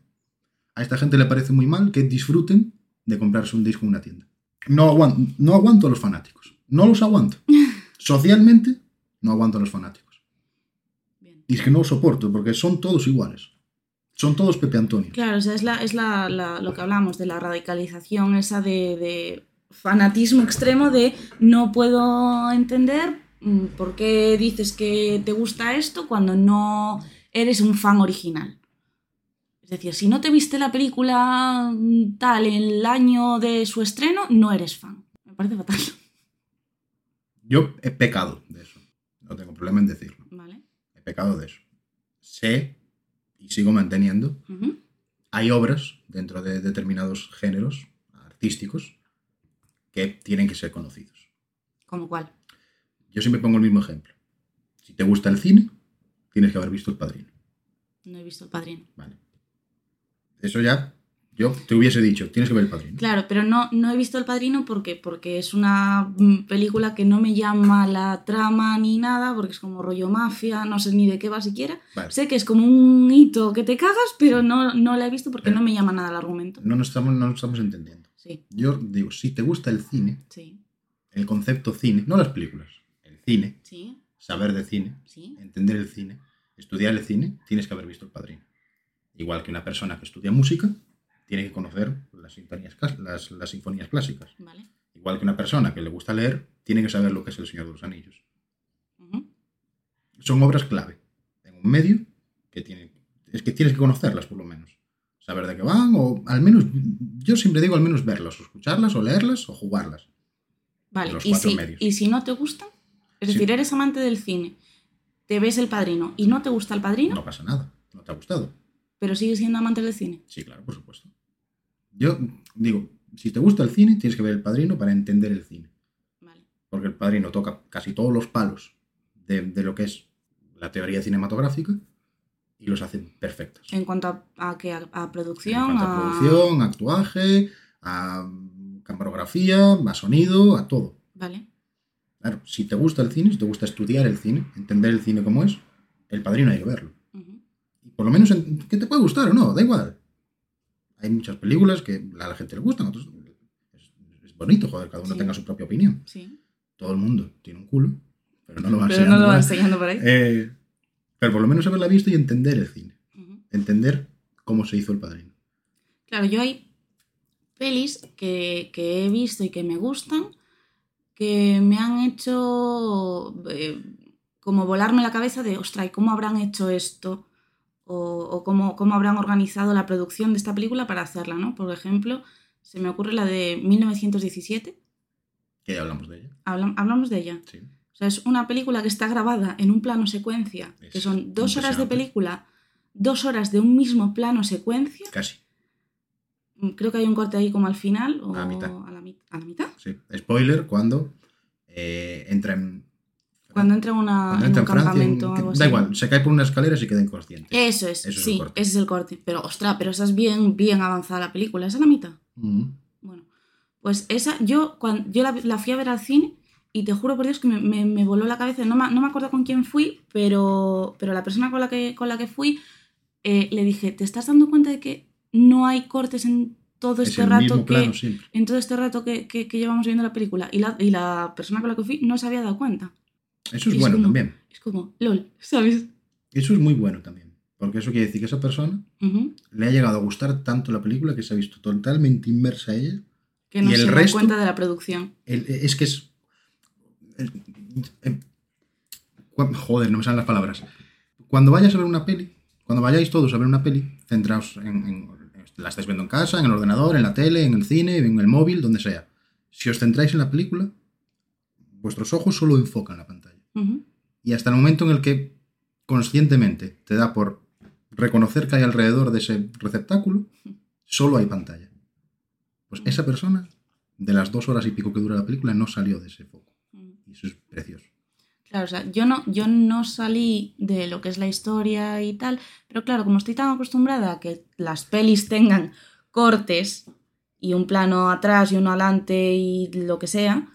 A esta gente le parece muy mal que disfruten de comprarse un disco en una tienda. No aguanto, no aguanto a los fanáticos. No los aguanto. Socialmente, no aguanto a los fanáticos. Bien. Y es que no los soporto porque son todos iguales. Son todos Pepe Antonio. Claro, o sea, es, la, es la, la- lo que hablamos de la radicalización esa de, de fanatismo extremo de no puedo entender mm, por qué dices que te gusta esto cuando no eres un fan original. Es decir, si no te viste la película mm, tal en el año de su estreno, no eres fan. Me parece fatal. Yo he pecado de eso. No tengo problema en decirlo. ¿Vale? He pecado de eso. Sé y sigo manteniendo. Hay obras dentro de determinados géneros artísticos que tienen que ser conocidos. ¿Como cuál? Yo siempre pongo el mismo ejemplo. Si te gusta el cine, tienes que haber visto El Padrino. No he visto El Padrino. Vale. Eso ya, yo te hubiese dicho, tienes que ver El Padrino. Claro, pero no, no he visto El Padrino porque, porque es una mm, película que no me llama la trama ni nada, porque es como rollo mafia, no sé ni de qué va siquiera. Vale. Sé que es como un hito que te cagas, pero no, no la he visto porque Pero- no me llama nada el argumento. No nos estamos, no nos estamos entendiendo. Sí, Yo digo, si te gusta el cine, sí, el concepto cine, no las películas, el cine, sí, saber de cine, sí. entender el cine, estudiar el cine, tienes que haber visto El Padrino. Igual que una persona que estudia música, tiene que conocer las sinfonías, las, las sinfonías clásicas. Vale. Igual que una persona que le gusta leer, tiene que saber lo que es El Señor de los Anillos. Son obras clave en un medio que tiene, es que tienes que conocerlas por lo menos. Saber de qué van o al menos, yo siempre digo al menos verlas, o escucharlas, o leerlas, o jugarlas. Vale, los y si, medios. y si no te gustan, es Sí. decir, eres amante del cine, te ves El Padrino y no te gusta El Padrino, No pasa nada, no te ha gustado. pero sigues siendo amante del cine. Sí, claro, por supuesto. Yo digo, si te gusta el cine, tienes que ver El Padrino para entender el cine. Vale. Porque El Padrino toca casi todos los palos de, de lo que es la teoría cinematográfica y los hace perfectos. En cuanto a, a, qué, a, a En producción, cuanto a producción, a actuaje, a camarografía, a sonido, a todo. Vale. Claro, si te gusta el cine, si te gusta estudiar el cine, entender el cine como es, El Padrino hay que verlo. Y por lo menos en- que te puede gustar o no, da igual. Hay muchas películas que a la gente le gustan, otros es, bonito, joder, cada uno Sí. tenga su propia opinión. Sí. Todo el mundo tiene un culo, pero no lo va Pero no enseñando lo por va enseñando por ahí. Eh, pero por lo menos haberla visto y entender el cine. Entender cómo se hizo El Padrino. Claro, yo hay pelis que, que he visto y que me gustan que me han hecho eh, como volarme la cabeza de, ostras, ¿y cómo habrán hecho esto? O, o cómo, cómo habrán organizado la producción de esta película para hacerla, ¿no? Por ejemplo, se me ocurre la de 1917. Que ya hablamos de ella. Hablam- hablamos de ella. Sí. O sea, es una película que está grabada en un plano secuencia, que son dos horas de película, dos horas de un mismo plano secuencia. Casi. Mm, Creo que hay un corte ahí como al final o A la mitad. a la, mi- a la mitad. Sí. Spoiler cuando eh, entra en. Cuando entra en una, cuando en un Francia, campamento en- que- algo da así. igual, se cae por unas escaleras y queda inconsciente. Eso es, Eso sí, ese es el corte. Pero, ostras, pero esa es bien, bien avanzada la película, esa es la mitad. Mm. Bueno, pues esa, yo, cuando, yo la, la fui a ver al cine y te juro por Dios que me, me- me voló la cabeza. No me, no me acuerdo con quién fui, pero, pero la persona con la que, con la que fui eh, le dije, ¿te estás dando cuenta de que no hay cortes en todo Es este el rato que, en todo este rato que, que- que llevamos viendo la película? Y la, y la persona con la que fui no se había dado cuenta. Eso es es bueno como- también. Es como, lol, ¿sabes? Eso es muy bueno también. Porque eso quiere decir que esa persona Ujú. le ha llegado a gustar tanto la película que se ha visto totalmente inmersa a ella. Que no ¿Y el se da resto? cuenta de la producción. El- es que es. Joder, no me salen las palabras. Cuando vayas a ver una peli, cuando vayáis todos a ver una peli, centraos en, en- la estáis viendo en casa, en el ordenador, en la tele, en el cine, en el móvil, donde sea. Si os centráis en la película, vuestros ojos solo enfocan la pantalla. Y hasta el momento en el que conscientemente te da por reconocer que hay alrededor de ese receptáculo, solo hay pantalla. Pues esa persona, de las dos horas y pico que dura la película, no salió de ese foco. Y eso es precioso. Claro, o sea, yo no, yo no salí de lo que es la historia y tal, pero claro, como estoy tan acostumbrada a que las pelis tengan cortes y un plano atrás y uno adelante y lo que sea,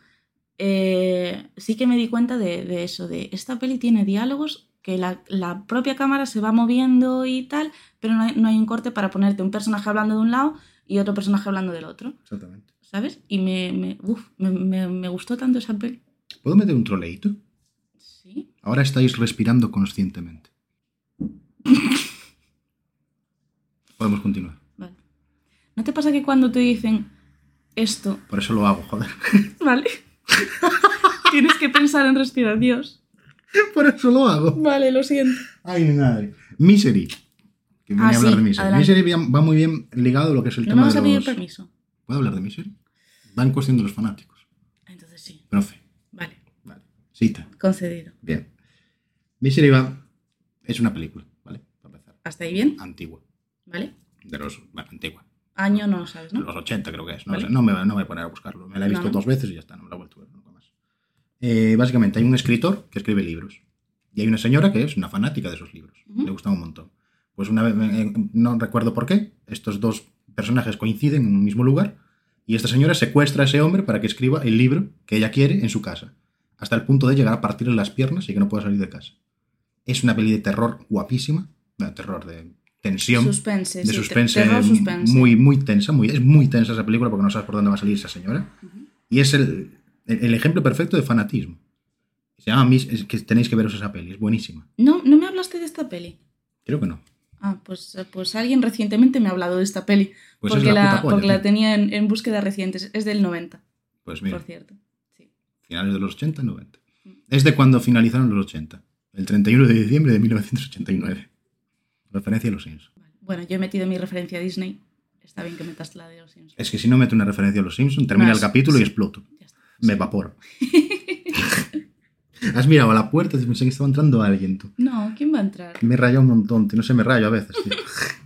eh, sí que me di cuenta de, de eso, de esta peli tiene diálogos que la, la propia cámara se va moviendo y tal, pero no hay, no hay un corte para ponerte un personaje hablando de un lado y otro personaje hablando del otro, Exactamente. ¿sabes? Y me, me, uf, me, me- me gustó tanto esa peli. ¿Puedo meter un troleíto? Sí. Ahora estáis respirando conscientemente. Podemos continuar. Vale. ¿No te pasa que cuando te dicen esto, Por eso lo hago, joder. vale? Tienes que pensar en respirar, Dios. Por eso lo hago. Vale, lo siento. Ay, mi madre. Misery. que viene Ah, a hablar sí, de Misery. adelante. Misery va muy bien ligado a lo que es el ¿No tema vas de a pedir los... permiso? ¿Puedo hablar de Misery? Va en cuestión de los fanáticos. Entonces sí. Profe. Cita. Concedido. Bien. Misery va... Es una película, ¿vale? Para empezar. ¿Hasta ahí bien? Antigua. ¿Vale? De los... Bueno, antigua. Año no lo sabes, De ¿no? los 80 creo que es. No, Vale. sé, no, me, no me voy a poner a buscarlo. Me la he visto No, no. dos veces y ya está. No me la he vuelto a ver nunca más. Eh, básicamente hay un escritor que escribe libros. Y hay una señora que es una fanática de esos libros. Ujú. Le gustan un montón. Pues una vez, eh, no recuerdo por qué, estos dos personajes coinciden en un mismo lugar y esta señora secuestra a ese hombre para que escriba el libro que ella quiere en su casa, hasta el punto de llegar a partirle las piernas y que no pueda salir de casa. Es una peli de terror guapísima, bueno, terror de tensión, Suspense. de sí, suspense, terror suspense. muy muy tensa, muy es muy tensa esa película porque no sabes por dónde va a salir esa señora y es el, el, el ejemplo perfecto de fanatismo. Se llama Mis- es que tenéis que veros esa peli, es buenísima. No, no me hablaste de esta peli. Creo que no. Ah, pues, pues alguien recientemente me ha hablado de esta peli. Pues es porque la porque la tenía en, en búsqueda recientes. Es del 90, Pues mira, por cierto. Sí. finales de los 80, 90. Es de cuando finalizaron los 80, el 31 de diciembre de 1989. Referencia a los Simpsons. Vale. Bueno, yo he metido mi referencia a Disney. Está bien que metas la de los Simpsons. Es que si no meto una referencia a los Simpsons, termina Más, el capítulo y sí. exploto. Ya está. Me evaporo. Has mirado a la puerta y pensé que estaba entrando alguien, tú. No, ¿quién va a entrar? Me he rayado un montón, tío. No sé, me rayo a veces, tío.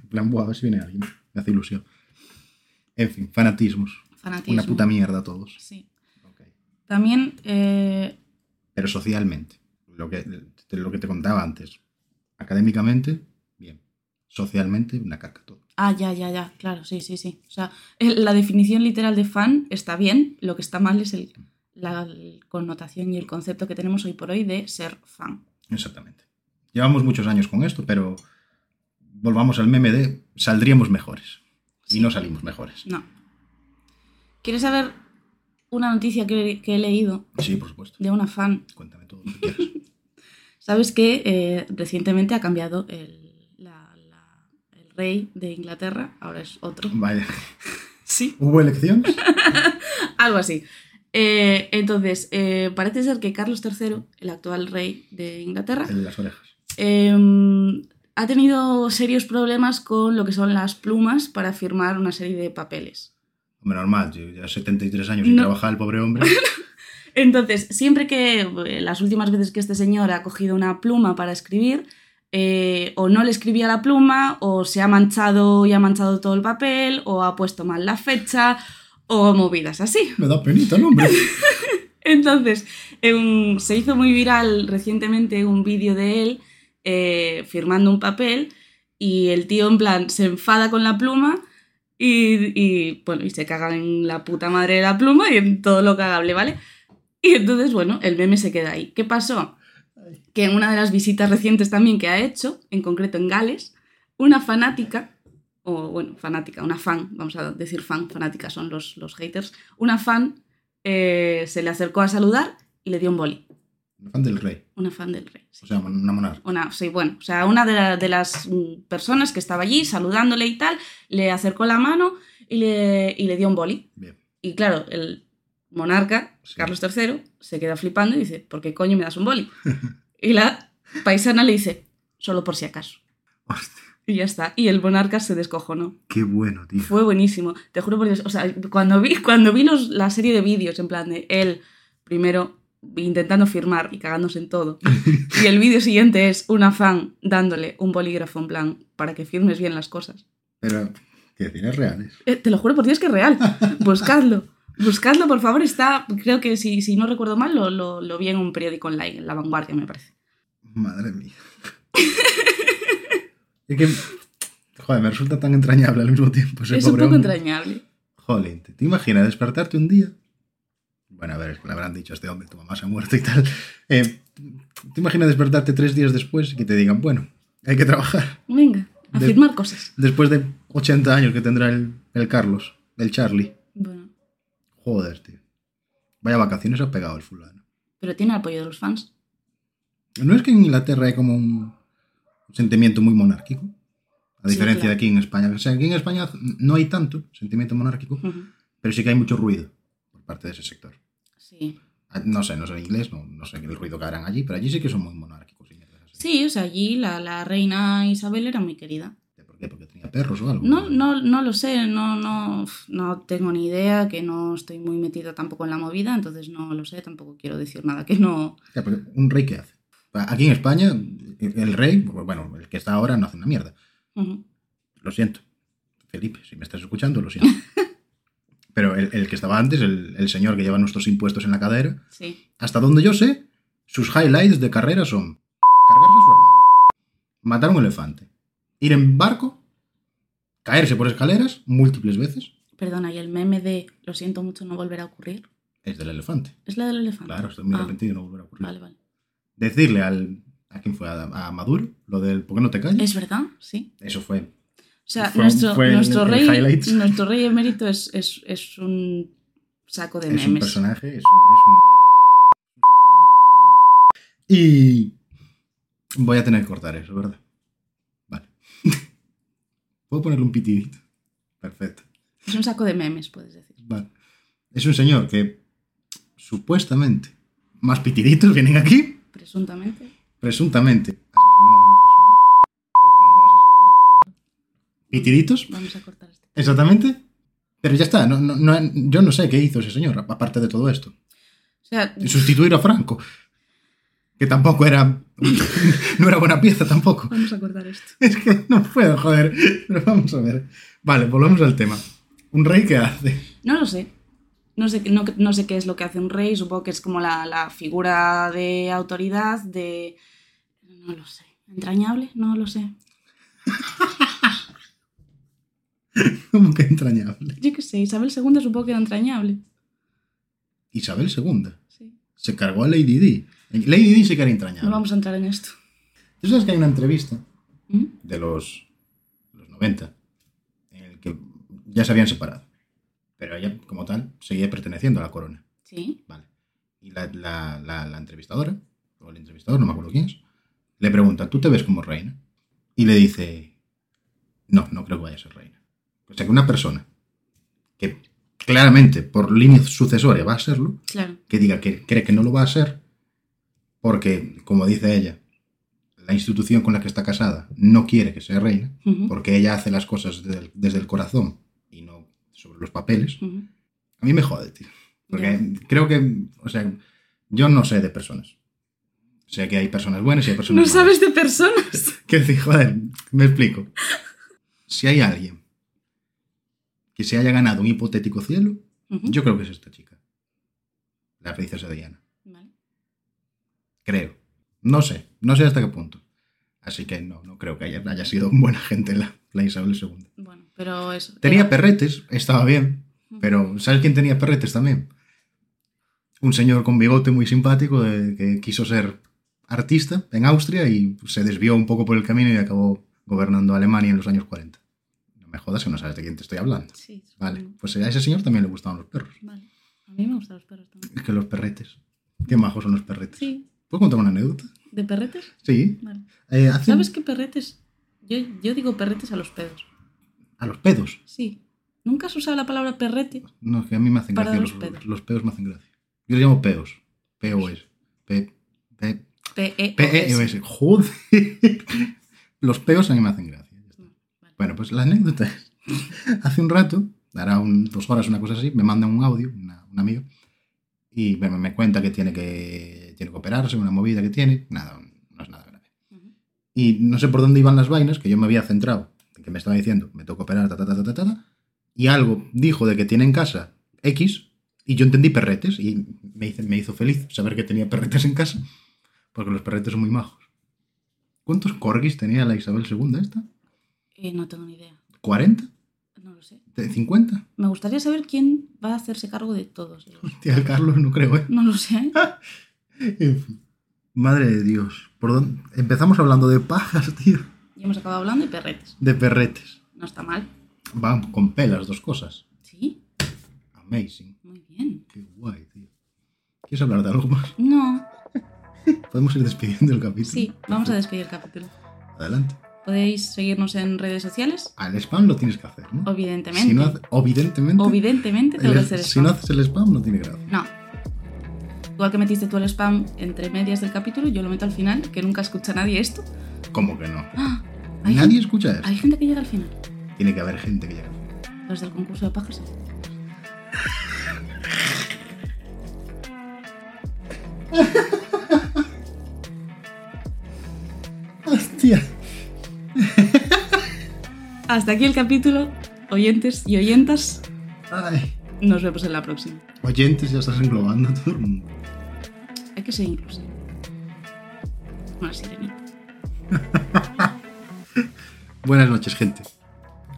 En plan, buah, a ver si viene alguien. Me hace ilusión. En fin, fanatismos. Fanatismo. Una puta mierda todos. Sí. También, eh, Pero socialmente, lo que, lo que te contaba antes. Académicamente, bien. Socialmente, una caca todo. Ah, ya, ya, ya, claro, sí, sí, sí. O sea, la definición literal de fan está bien, lo que está mal es el, la connotación y el concepto que tenemos hoy por hoy de ser fan. Exactamente. Llevamos muchos años con esto, pero volvamos al meme de saldríamos mejores. Y no salimos mejores. No. ¿Quieres saber una noticia que, que he leído Sí, por supuesto. de una fan? Cuéntame todo lo que quieras. Sabes que eh, recientemente ha cambiado el, la- la- el rey de Inglaterra, ahora es otro. Vaya. Sí. ¿Hubo elecciones? Algo así. Eh, entonces, eh, parece ser que Carlos III, el actual rey de Inglaterra, El de las orejas. eh, ha tenido serios problemas con lo que son las plumas para firmar una serie de papeles. Normal, tío. Ya 73 años sin No. trabajar el pobre hombre. Entonces, siempre que eh, las últimas veces que este señor ha cogido una pluma para escribir, eh, o no le escribía la pluma, o se ha manchado y ha manchado todo el papel, o ha puesto mal la fecha, o movidas así. Me da penita el hombre. Entonces, en- se hizo muy viral recientemente un vídeo de él eh, firmando un papel y el tío en plan se enfada con la pluma y, y, bueno, y se caga en la puta madre de la pluma y en todo lo cagable, ¿vale? Y entonces, bueno, el meme se queda ahí. ¿Qué pasó? Que en una de las visitas recientes también que ha hecho, en concreto en Gales, una fanática, o bueno, fanática, una fan, vamos a decir fan, fanática son los, los haters, una fan eh, se le acercó a saludar y le dio un boli. Fan del rey. Una fan del rey. sí. O sea, una monarca. Una, sí, bueno, o sea, una de, la- de las mm, personas que estaba allí saludándole y tal, le acercó la mano y le, y le dio un boli. Bien. Y claro, el monarca, Sí. Carlos III, se queda flipando y dice, ¿por qué coño me das un boli? y la paisana le dice, solo por si acaso. Hostia, Y ya está. Y el monarca se descojonó. qué bueno, tío. Fue buenísimo. Te juro por Dios. O sea, cuando vi, cuando vi los, la serie de vídeos, en plan de él, primero intentando firmar y cagándose en todo. y el vídeo siguiente es una fan dándole un bolígrafo en plan para que firmes bien las cosas. Pero, ¿qué decir? Es real. ¿eh? Te lo juro por Dios que es real. Buscadlo. Buscadlo, por favor. Está, creo que si, si no recuerdo mal, lo, lo, lo vi en un periódico online, en La Vanguardia, me parece. Madre mía. es que, joder, me resulta tan entrañable al mismo tiempo ese es un poco hombre. entrañable. Jolín, ¿te, te imaginas despertarte un día? Bueno, a ver, es que le habrán dicho a este hombre, tu mamá se ha muerto y tal. Eh, ¿Te imaginas despertarte tres días después y que te digan, bueno, hay que trabajar? Venga, a De- firmar cosas. Después de 80 años que tendrá el, el Carlos, el Charlie. Bueno, Joder, tío. Vaya vacaciones ha pegado el fulano. pero tiene apoyo de los fans. ¿No es que en Inglaterra hay como un sentimiento muy monárquico? A Sí, diferencia claro. de aquí en España. O sea, aquí en España no hay tanto sentimiento monárquico, pero sí que hay mucho ruido por parte de ese sector. Sí. Ah, No sé, no sé en inglés, no, no sé el ruido que harán allí, pero allí sí que son muy monárquicos. y mierdas así. Sí, o sea, allí la, la reina Isabel era muy querida. ¿Por qué? Porque tenía perros o algo. No, no, no lo sé, no, no, no tengo ni idea, que no estoy muy metida tampoco en la movida, entonces no lo sé, tampoco quiero decir nada que no. Ya, porque ¿Un rey qué hace? Aquí en España, el rey, bueno, el que está ahora no hace una mierda. Lo siento. Felipe, si me estás escuchando, lo siento. Pero el, el que estaba antes, el, el señor que lleva nuestros impuestos en la cadera, Sí. hasta donde yo sé, sus highlights de carrera son cargarse a su hermano, matar a un elefante, ir en barco, caerse por escaleras múltiples veces, Perdona, y el meme de lo siento mucho, no volverá a ocurrir. es del elefante. ¿Es la del elefante? Claro, estoy muy Ah, arrepentido no volverá a ocurrir. Vale, vale. Decirle al... ¿A quién fue? A, a Maduro, lo del ¿por qué no te callas? ¿Es verdad? Sí. Eso fue. O sea, Fue- nuestro, fue nuestro, el rey, nuestro rey emérito es, es, es un saco de Es un memes. personaje, es un, es un. Y voy a tener que cortar eso, ¿verdad? Vale. Puedo ponerle un pitidito. Perfecto. Es un saco de memes, puedes decir. Vale. Es un señor que supuestamente más pitiditos vienen aquí, Presuntamente. presuntamente asesinó a una persona. o mandó a asesinar a una persona. Pitiditos, Vamos a cortar este. exactamente. Pero ya está, no, no- no- yo no sé qué hizo ese señor, aparte de todo esto. O sea, sustituir a Franco. Que tampoco era. No era buena pieza tampoco. vamos a cortar esto. Es que no puedo, joder. Pero vamos a ver. Vale, volvemos al tema. ¿Un rey qué hace? No lo sé. No sé, no, no sé qué es lo que hace un rey. Supongo que es como la, la figura de autoridad, de... No lo sé. ¿Entrañable? No lo sé. Como que entrañable. Yo qué sé. Isabel II supongo que era entrañable. Isabel II. Sí. Se cargó a Lady Di. Lady Di sí que era entrañable. No vamos a entrar en esto. Tú sabes que hay una entrevista ¿Mm? de los, los 90 en el que ya se habían separado. Pero ella, como tal, seguía perteneciendo a la corona. Sí. Vale. Y la, la- la- la entrevistadora, o el entrevistador, no me acuerdo quién es, le pregunta, ¿tú te ves como reina? Y le dice, no, no creo que vaya a ser reina. O sea que una persona que claramente por línea sucesoria va a serlo, Claro. que diga que cree que no lo va a ser, porque, como dice ella, la institución con la que está casada no quiere que sea reina, porque ella hace las cosas desde el, desde el corazón y no sobre los papeles, a mí me jode, tío. Porque creo que, o sea, yo no sé de personas. Sé que hay personas buenas y hay personas No malas. sabes de personas. Decir, joder, me explico. Si hay alguien que se haya ganado un hipotético cielo, yo creo que es esta chica. La princesa Diana. Vale. Creo. No sé. No sé hasta qué punto. Así que no, no creo que haya, haya sido buena gente la, la Isabel II. Bueno, pero eso. Tenía era- perretes, estaba bien. Pero ¿sabes quién tenía perretes también? Un señor con bigote muy simpático eh, que quiso ser artista en Austria y se desvió un poco por el camino y acabó gobernando Alemania en los años 40. No me jodas que no sabes de quién te estoy hablando. Sí, Vale, pues a ese señor también le gustaban los perros. Vale. A mí me gustan los perros también. Es que los perretes. Qué majos son los perretes. Sí. ¿Puedo contar una anécdota? ¿De perretes? Sí. Vale. Eh, hace- ¿Sabes qué perretes? Yo, yo digo perretes a los pedos. A los pedos. Sí. ¿Nunca has usado la palabra perrete? No, es que a mí me hacen gracia los los, pedos. los pedos. me hacen gracia. Yo les llamo peos. P-O-S. P, P, P-E-O-S. P-E-O-S. Joder. Los peos a mí me hacen gracia. Bueno, pues la anécdota es, hace un rato, hará un, dos horas, una cosa así, me manda un audio, una, un amigo, y me, me cuenta que tiene que, tiene que operarse, una movida que tiene, nada, no es nada grave. Ujú. Y no sé por dónde iban las vainas, que yo me había centrado, en que me estaba diciendo, me tengo que operar, ta, ta, ta, ta, ta, ta, y algo dijo de que tiene en casa X, y yo entendí perretes, y me hizo, me hizo feliz saber que tenía perretes en casa, porque los perretes son muy majos. ¿Cuántos corgis tenía la Isabel II esta? Eh, no tengo ni idea. ¿40? No lo sé. ¿De ¿50? Me gustaría saber quién va a hacerse cargo de todos ellos. Tía Carlos, no creo, ¿eh? No lo sé. En fin. Madre de Dios. ¿Por dónde? Empezamos hablando de pajas, tío. Y hemos acabado hablando de perretes. De perretes. No está mal. Van con pelas, dos cosas. Sí, Amazing. muy bien. Qué guay, tío. ¿Quieres hablar de algo más? No, Podemos ir despidiendo el capítulo. sí, vamos a despedir el capítulo. Adelante. Podéis seguirnos en redes sociales, Al spam lo tienes que hacer, ¿no? evidentemente. Si no evidentemente. Evidentemente tengo que hacer si spam. no haces el spam, no tiene gracia. No. Igual que metiste tú el spam entre medias del capítulo, yo lo meto al final, que nunca escucha nadie esto. ¿Cómo que no? ¡Ah! Nadie gente- escucha eso. Hay gente que llega al final. Tiene que haber gente que llega. Los del concurso de pajas. Hostia. Hasta aquí el capítulo. Oyentes y oyentas. Ay. Nos vemos en la próxima. Oyentes, ya estás englobando a todo el mundo. Hay que ser inclusivo. Una sirenita. Buenas noches, gente.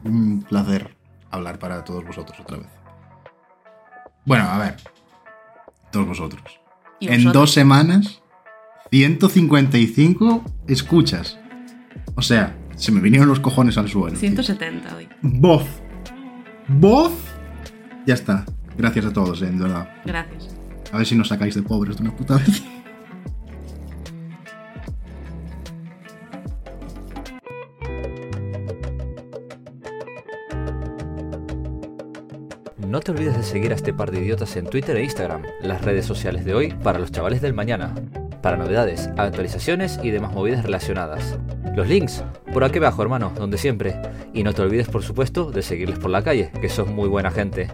Un placer hablar para todos vosotros otra vez. Bueno, a ver. Todos vosotros. Y En dos semanas, 155 escuchas. O sea, se me vinieron los cojones al suelo. tío. 170 hoy. Voz. Voz. Ya está. Gracias a todos, eh, de verdad. Gracias. A ver si nos sacáis de pobres de una puta vez. No te olvides de seguir a este par de idiotas en Twitter e Instagram, las redes sociales de hoy para los chavales del mañana, para novedades, actualizaciones y demás movidas relacionadas. Los links, por aquí abajo hermano, donde siempre. Y no te olvides por supuesto de seguirles por la calle, que son muy buena gente.